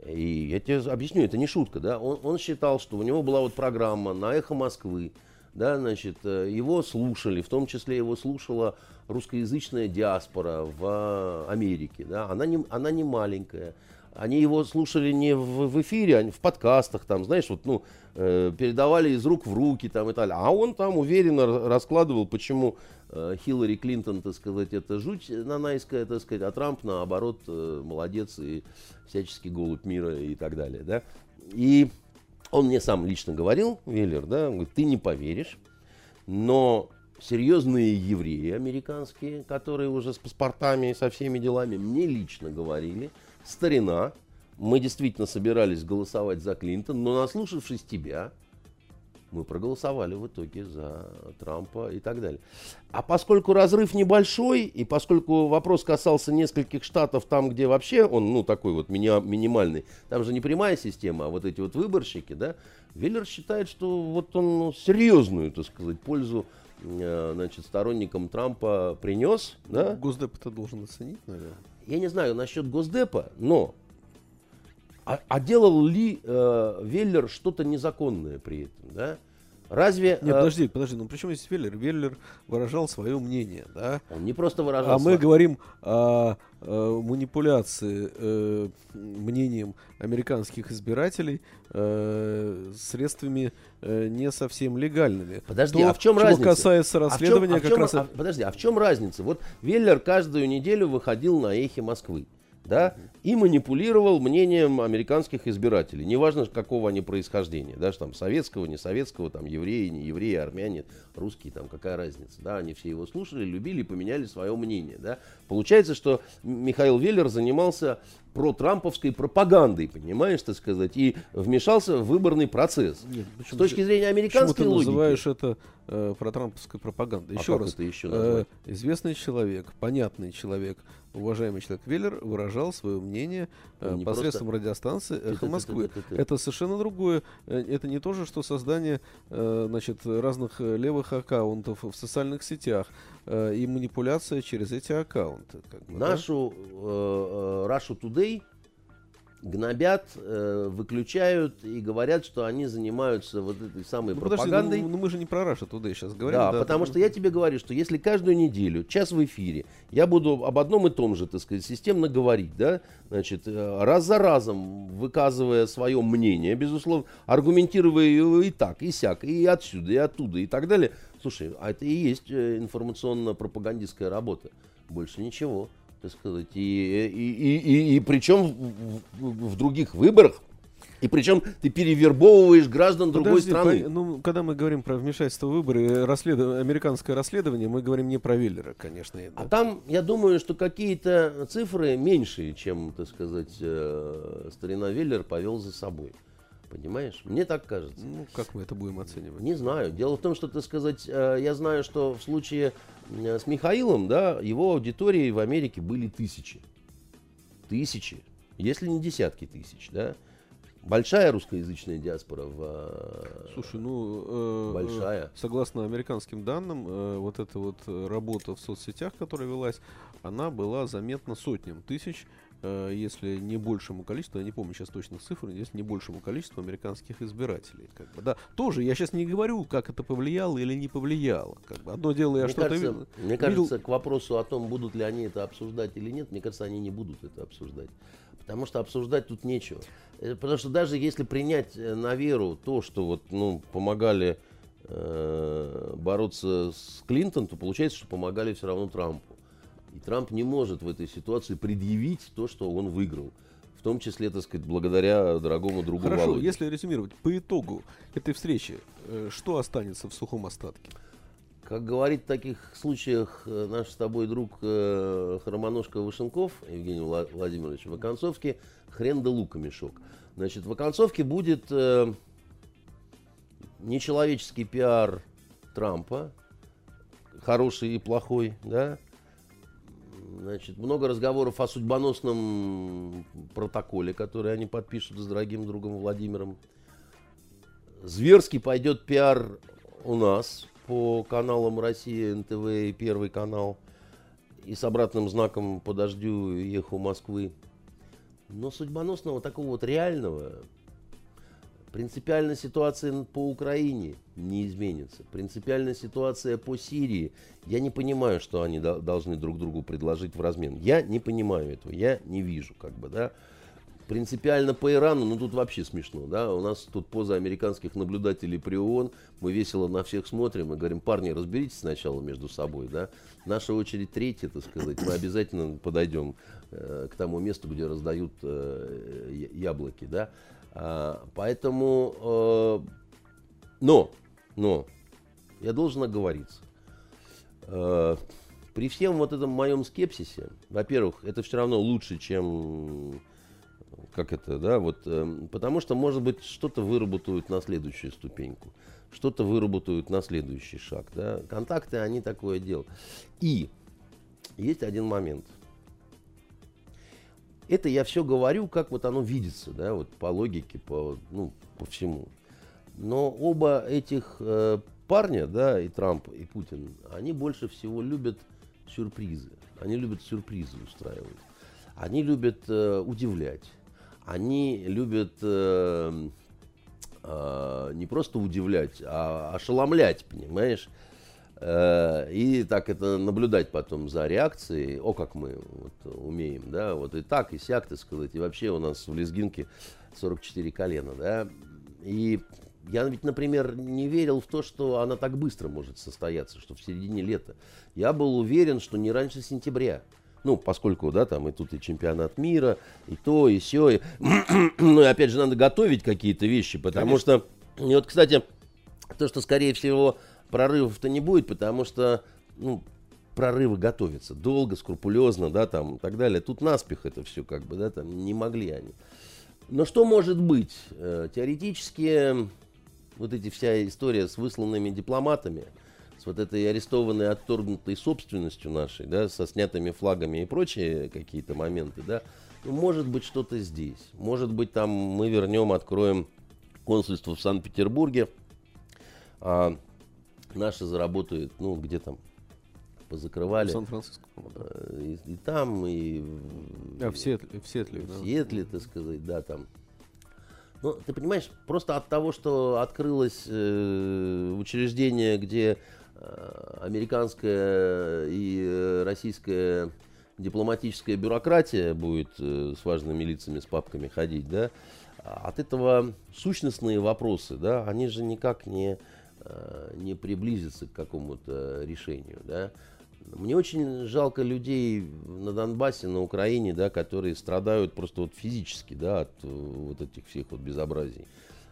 И я тебе объясню, это не шутка, да. Он, он считал, что у него была вот программа на эхо Москвы, да, значит, э, его слушали, в том числе его слушала русскоязычная диаспора в Америке, да, она не, она не маленькая, они его слушали не в, в эфире, а в подкастах, там, знаешь, вот, ну, э, передавали из рук в руки, там, и так далее. А он там уверенно раскладывал, почему э, Хиллари Клинтон, так сказать, это жуть нанайская, так сказать, а Трамп, наоборот, э, молодец и всяческий голубь мира и так далее, да. И он мне сам лично говорил, Веллер, да, он говорит, ты не поверишь, Но серьезные евреи американские, которые уже с паспортами и со всеми делами, мне лично говорили, старина, мы действительно собирались голосовать за Клинтон, но наслушавшись тебя, мы проголосовали в итоге за Трампа и так далее. А поскольку разрыв небольшой, и поскольку вопрос касался нескольких штатов, там, где вообще он, ну, такой вот мини минимальный, там же не прямая система, а вот эти вот выборщики, да, Веллер считает, что вот он ну, серьезную, так сказать, пользу э, значит, сторонникам Трампа принес. Да? Госдеп это должен оценить, наверное. Я не знаю насчет Госдепа, но а, а делал ли э, Веллер что-то незаконное при этом, да? Разве... Нет, э, подожди, подожди, ну почему здесь Веллер? Веллер выражал свое мнение, да? Он не просто выражал А свое... мы говорим о, о манипуляции э, мнением американских избирателей э, средствами э, не совсем легальными. Подожди, То, а в чем разница? касается расследования, а в чем, а в чем, как раз... А, подожди, а в чем разница? Вот Веллер каждую неделю выходил на эхе Москвы да, и манипулировал мнением американских избирателей. Неважно, какого они происхождения, даже там советского, не советского, там евреи, не евреи, армяне, русские, там какая разница, да, они все его слушали, любили и поменяли свое мнение, да. Получается, что Михаил Веллер занимался про-трамповской пропагандой, понимаешь, так сказать, и вмешался в выборный процесс. Нет, С точки зрения американской почему логики. ты называешь это э, про-трамповской пропагандой? Еще а раз, это еще э, известный человек, понятный человек, уважаемый человек Веллер выражал свое мнение э, посредством просто... радиостанции «Эхо Москвы». Это совершенно другое. Э, это не то же, что создание э, значит, разных левых аккаунтов в социальных сетях и манипуляция через эти аккаунты. Как бы, Нашу да? Russia Today гнобят, э, выключают и говорят, что они занимаются вот этой самой ну, пропагандой. Подожди, ну, ну мы же не про Russia Today сейчас говорим. Да, да потому да. что я тебе говорю, что если каждую неделю, час в эфире, я буду об одном и том же, так сказать, системно говорить, да, значит, э, раз за разом выказывая свое мнение, безусловно, аргументируя его и так, и сяк, и отсюда, и оттуда, и так далее. Слушай, а это и есть э, информационно-пропагандистская работа. Больше ничего так сказать, и, и, и, и, и причем в, в, в других выборах, и причем ты перевербовываешь граждан другой Подожди, страны. По, ну, когда мы говорим про вмешательство в выборы, расслед... американское расследование, мы говорим не про Веллера, конечно. А да. там, я думаю, что какие-то цифры меньшие, чем, так сказать, э, старина Веллер повел за собой. Понимаешь? Мне так кажется. Ну, как мы это будем оценивать? Не знаю. Дело в том, что, так сказать, э, я знаю, что в случае э, с Михаилом, да, его аудитории в Америке были тысячи. Тысячи. Если не десятки тысяч, да. Большая русскоязычная диаспора в... Э, Слушай, ну... Э, большая. Согласно американским данным, э, вот эта вот работа в соцсетях, которая велась, она была заметна сотням тысяч Э, если не большему количеству, я не помню сейчас точных цифр, если не большему количеству американских избирателей. Как бы, да. Тоже я сейчас не говорю, как это повлияло или не повлияло. Как бы. Одно дело, я что-то видел. Мне кажется, к вопросу о том, будут ли они это обсуждать или нет, мне кажется, они не будут это обсуждать. Потому что обсуждать тут нечего. Э, потому что даже если принять э, на веру то, что вот, ну, помогали э, бороться с Клинтон, то получается, что помогали все равно Трампу. И Трамп не может в этой ситуации предъявить то, что он выиграл. В том числе, так сказать, благодаря дорогому другу Хорошо, Володе. если резюмировать, по итогу этой встречи, э, что останется в сухом остатке? Как говорит в таких случаях э, наш с тобой друг э, Хромоножка Вышенков, Евгений Владимирович, в оконцовке хрен да лука мешок. Значит, в оконцовке будет э, нечеловеческий пиар Трампа, хороший и плохой, да, Значит, много разговоров о судьбоносном протоколе, который они подпишут с дорогим другом Владимиром. Зверский пойдет пиар у нас по каналам России, НТВ и Первый канал. И с обратным знаком по дождю Москвы. Но судьбоносного такого вот реального Принципиальная ситуация по Украине не изменится. Принципиальная ситуация по Сирии. Я не понимаю, что они должны друг другу предложить в размен. Я не понимаю этого. Я не вижу, как бы, да. Принципиально по Ирану, ну тут вообще смешно, да, у нас тут поза американских наблюдателей при ООН, мы весело на всех смотрим и говорим, парни, разберитесь сначала между собой, да, наша очередь третья, так сказать, мы обязательно подойдем э, к тому месту, где раздают э, яблоки, да, поэтому, э, но, но, я должен оговориться. Э, при всем вот этом моем скепсисе, во-первых, это все равно лучше, чем как это, да, вот, э, потому что, может быть, что-то выработают на следующую ступеньку, что-то выработают на следующий шаг, да. Контакты, они такое дело. И есть один момент. Это я все говорю, как вот оно видится, да, вот по логике, по, ну, по всему. Но оба этих э, парня, да, и Трамп, и Путин, они больше всего любят сюрпризы. Они любят сюрпризы устраивать. Они любят э, удивлять. Они любят э, э, не просто удивлять, а ошеломлять, понимаешь? Э, и так это наблюдать потом за реакцией. О, как мы вот, умеем, да, вот и так, и сяк, так сказать. И вообще у нас в лезгинке 44 колена, да. И я ведь, например, не верил в то, что она так быстро может состояться, что в середине лета. Я был уверен, что не раньше сентября. Ну, поскольку, да, там и тут и чемпионат мира, и то, и все. И... ну, и опять же, надо готовить какие-то вещи, потому Конечно. что... И вот, кстати, то, что, скорее всего, прорывов-то не будет, потому что, ну, прорывы готовятся долго, скрупулезно, да, там, и так далее. Тут наспех это все, как бы, да, там, не могли они. Но что может быть? Э, теоретически вот эти вся история с высланными дипломатами, с вот этой арестованной, отторгнутой собственностью нашей, да, со снятыми флагами и прочие какие-то моменты, да, ну, может быть что-то здесь. Может быть там мы вернем, откроем консульство в Санкт-Петербурге, а наши заработают, ну, где там, позакрывали. В Сан-Франциско, э, и, и там, и... А, в Сиэтле, в Сиэтле, в Сиэтле, так сказать, да, там. Ну, ты понимаешь, просто от того, что открылось э, учреждение, где э, американская и э, российская дипломатическая бюрократия будет э, с важными лицами, с папками ходить, да, от этого сущностные вопросы, да, они же никак не, э, не приблизятся к какому-то решению, да. Мне очень жалко людей на Донбассе, на Украине, да, которые страдают просто вот физически, да, от э, вот этих всех вот безобразий.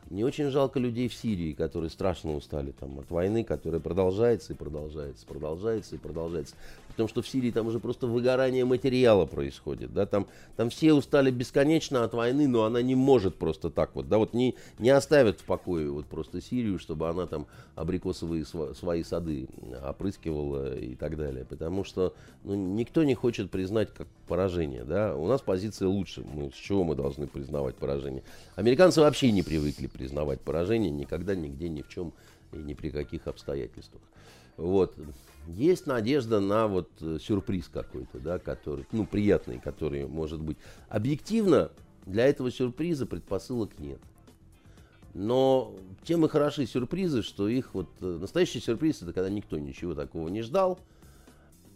Мне очень жалко людей в Сирии, которые страшно устали там, от войны, которая продолжается и продолжается, продолжается и продолжается. Потому что в Сирии там уже просто выгорание материала происходит. Да? Там, там все устали бесконечно от войны, но она не может просто так вот. Да? Вот не, не оставят в покое вот просто Сирию, чтобы она там абрикосовые свои сады опрыскивала и так далее. Потому что ну, никто не хочет признать как поражение. Да? У нас позиция лучше. Мы, с чего мы должны признавать поражение? Американцы вообще не привыкли признавать поражение никогда, нигде, ни в чем и ни при каких обстоятельствах. Вот. Есть надежда на вот э, сюрприз какой-то, да, который, ну, приятный, который может быть. Объективно для этого сюрприза предпосылок нет. Но тем и хороши сюрпризы, что их вот... Э, настоящий сюрприз это когда никто ничего такого не ждал,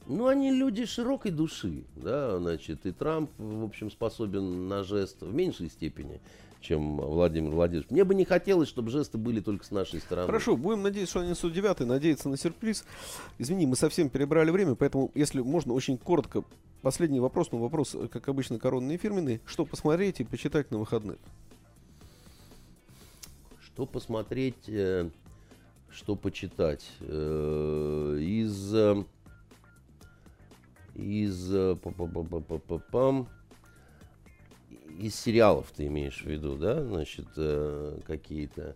ну, они люди широкой души, да, значит, и Трамп, в общем, способен на жест в меньшей степени, чем Владимир Владимирович. Мне бы не хотелось, чтобы жесты были только с нашей стороны. Хорошо, будем надеяться, что они 109 надеяться на сюрприз. Извини, мы совсем перебрали время, поэтому, если можно, очень коротко, последний вопрос, но вопрос, как обычно, коронный и фирменный. Что посмотреть и почитать на выходных? Что посмотреть, э, что почитать? Э, из э, из, э, из сериалов ты имеешь в виду, да, значит, э, какие-то.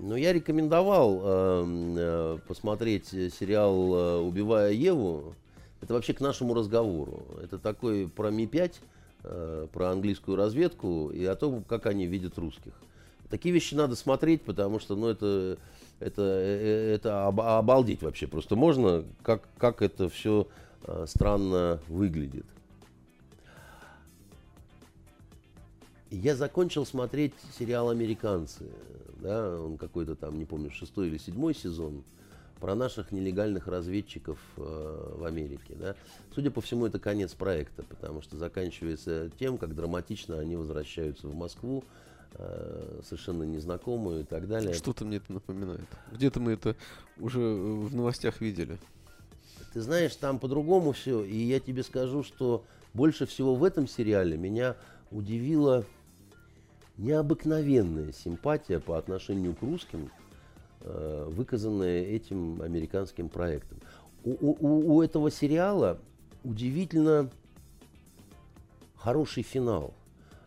Ну, я рекомендовал эм, э, посмотреть сериал э, «Убивая Еву». Это вообще к нашему разговору. Это такой про Ми-5, э, про английскую разведку и о том, как они видят русских. Такие вещи надо смотреть, потому что, ну, это, это, это обалдеть вообще. Просто можно, как, как это все Э, странно выглядит. Я закончил смотреть сериал «Американцы». Да, он какой-то там, не помню, шестой или седьмой сезон про наших нелегальных разведчиков э, в Америке. Да. Судя по всему, это конец проекта, потому что заканчивается тем, как драматично они возвращаются в Москву, э, совершенно незнакомую и так далее. Что-то мне это напоминает. Где-то мы это уже в новостях видели. Ты знаешь, там по-другому все. И я тебе скажу, что больше всего в этом сериале меня удивила необыкновенная симпатия по отношению к русским э, выказанное этим американским проектом. У, у, у этого сериала удивительно хороший финал.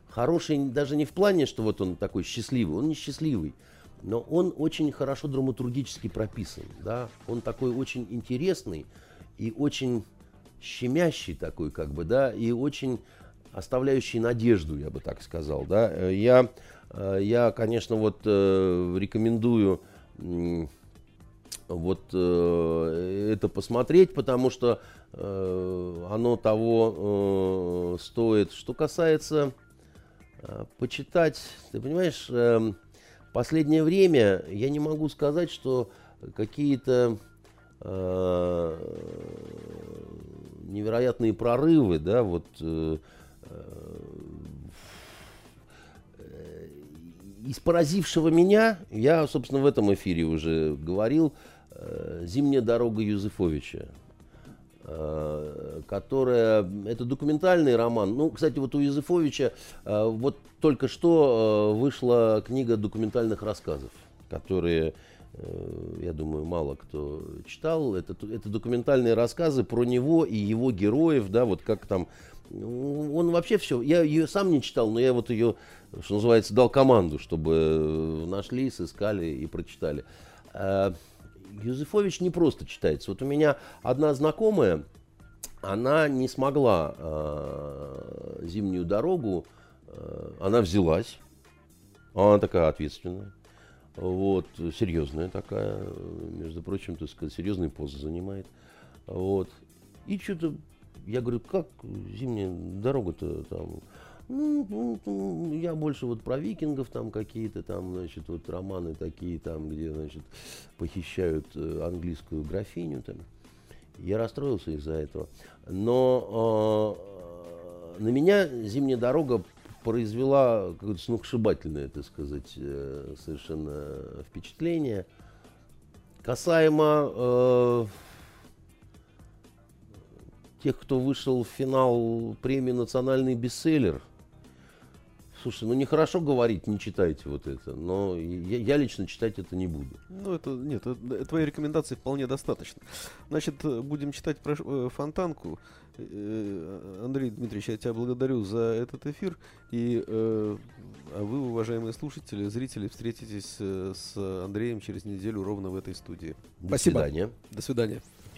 Хороший даже не в плане, что вот он такой счастливый, он не счастливый, но он очень хорошо драматургически прописан. Да? Он такой очень интересный и очень щемящий такой, как бы, да, и очень оставляющий надежду, я бы так сказал, да. Я, э, я конечно, вот э, рекомендую вот э, это посмотреть, потому что э, оно того э, стоит. Что касается э, почитать, ты понимаешь, э, последнее время я не могу сказать, что какие-то э, невероятные прорывы, да, вот э, э, из поразившего меня, я, собственно, в этом эфире уже говорил, э, «Зимняя дорога Юзефовича», э, которая, это документальный роман. Ну, кстати, вот у Юзефовича э, вот только что вышла книга документальных рассказов, которые я думаю, мало кто читал. Это, это документальные рассказы про него и его героев, да, вот как там он вообще все, я ее сам не читал, но я вот ее, что называется, дал команду, чтобы э, нашли, сыскали и прочитали. А, Юзефович не просто читается. Вот у меня одна знакомая, она не смогла э, зимнюю дорогу, э, она взялась, она такая ответственная, вот, серьезная такая, между прочим, так сказать, серьезный пост занимает, вот, и что-то я говорю, как зимняя дорога-то там? Ну, ну, ну, я больше вот про викингов там какие-то там, значит, вот романы такие там, где, значит, похищают э, английскую графиню там. Я расстроился из-за этого. Но э, на меня зимняя дорога произвела какое-то сногсшибательное, так сказать, э, совершенно впечатление. Касаемо э, тех, кто вышел в финал премии «Национальный бестселлер». Слушай, ну нехорошо говорить, не читайте вот это, но я, я лично читать это не буду. Ну, это нет, это, твоей рекомендации вполне достаточно. Значит, будем читать про э, фонтанку. Э, Андрей Дмитриевич, я тебя благодарю за этот эфир. И э, а вы, уважаемые слушатели, зрители, встретитесь э, с Андреем через неделю ровно в этой студии. До Спасибо. свидания. До свидания.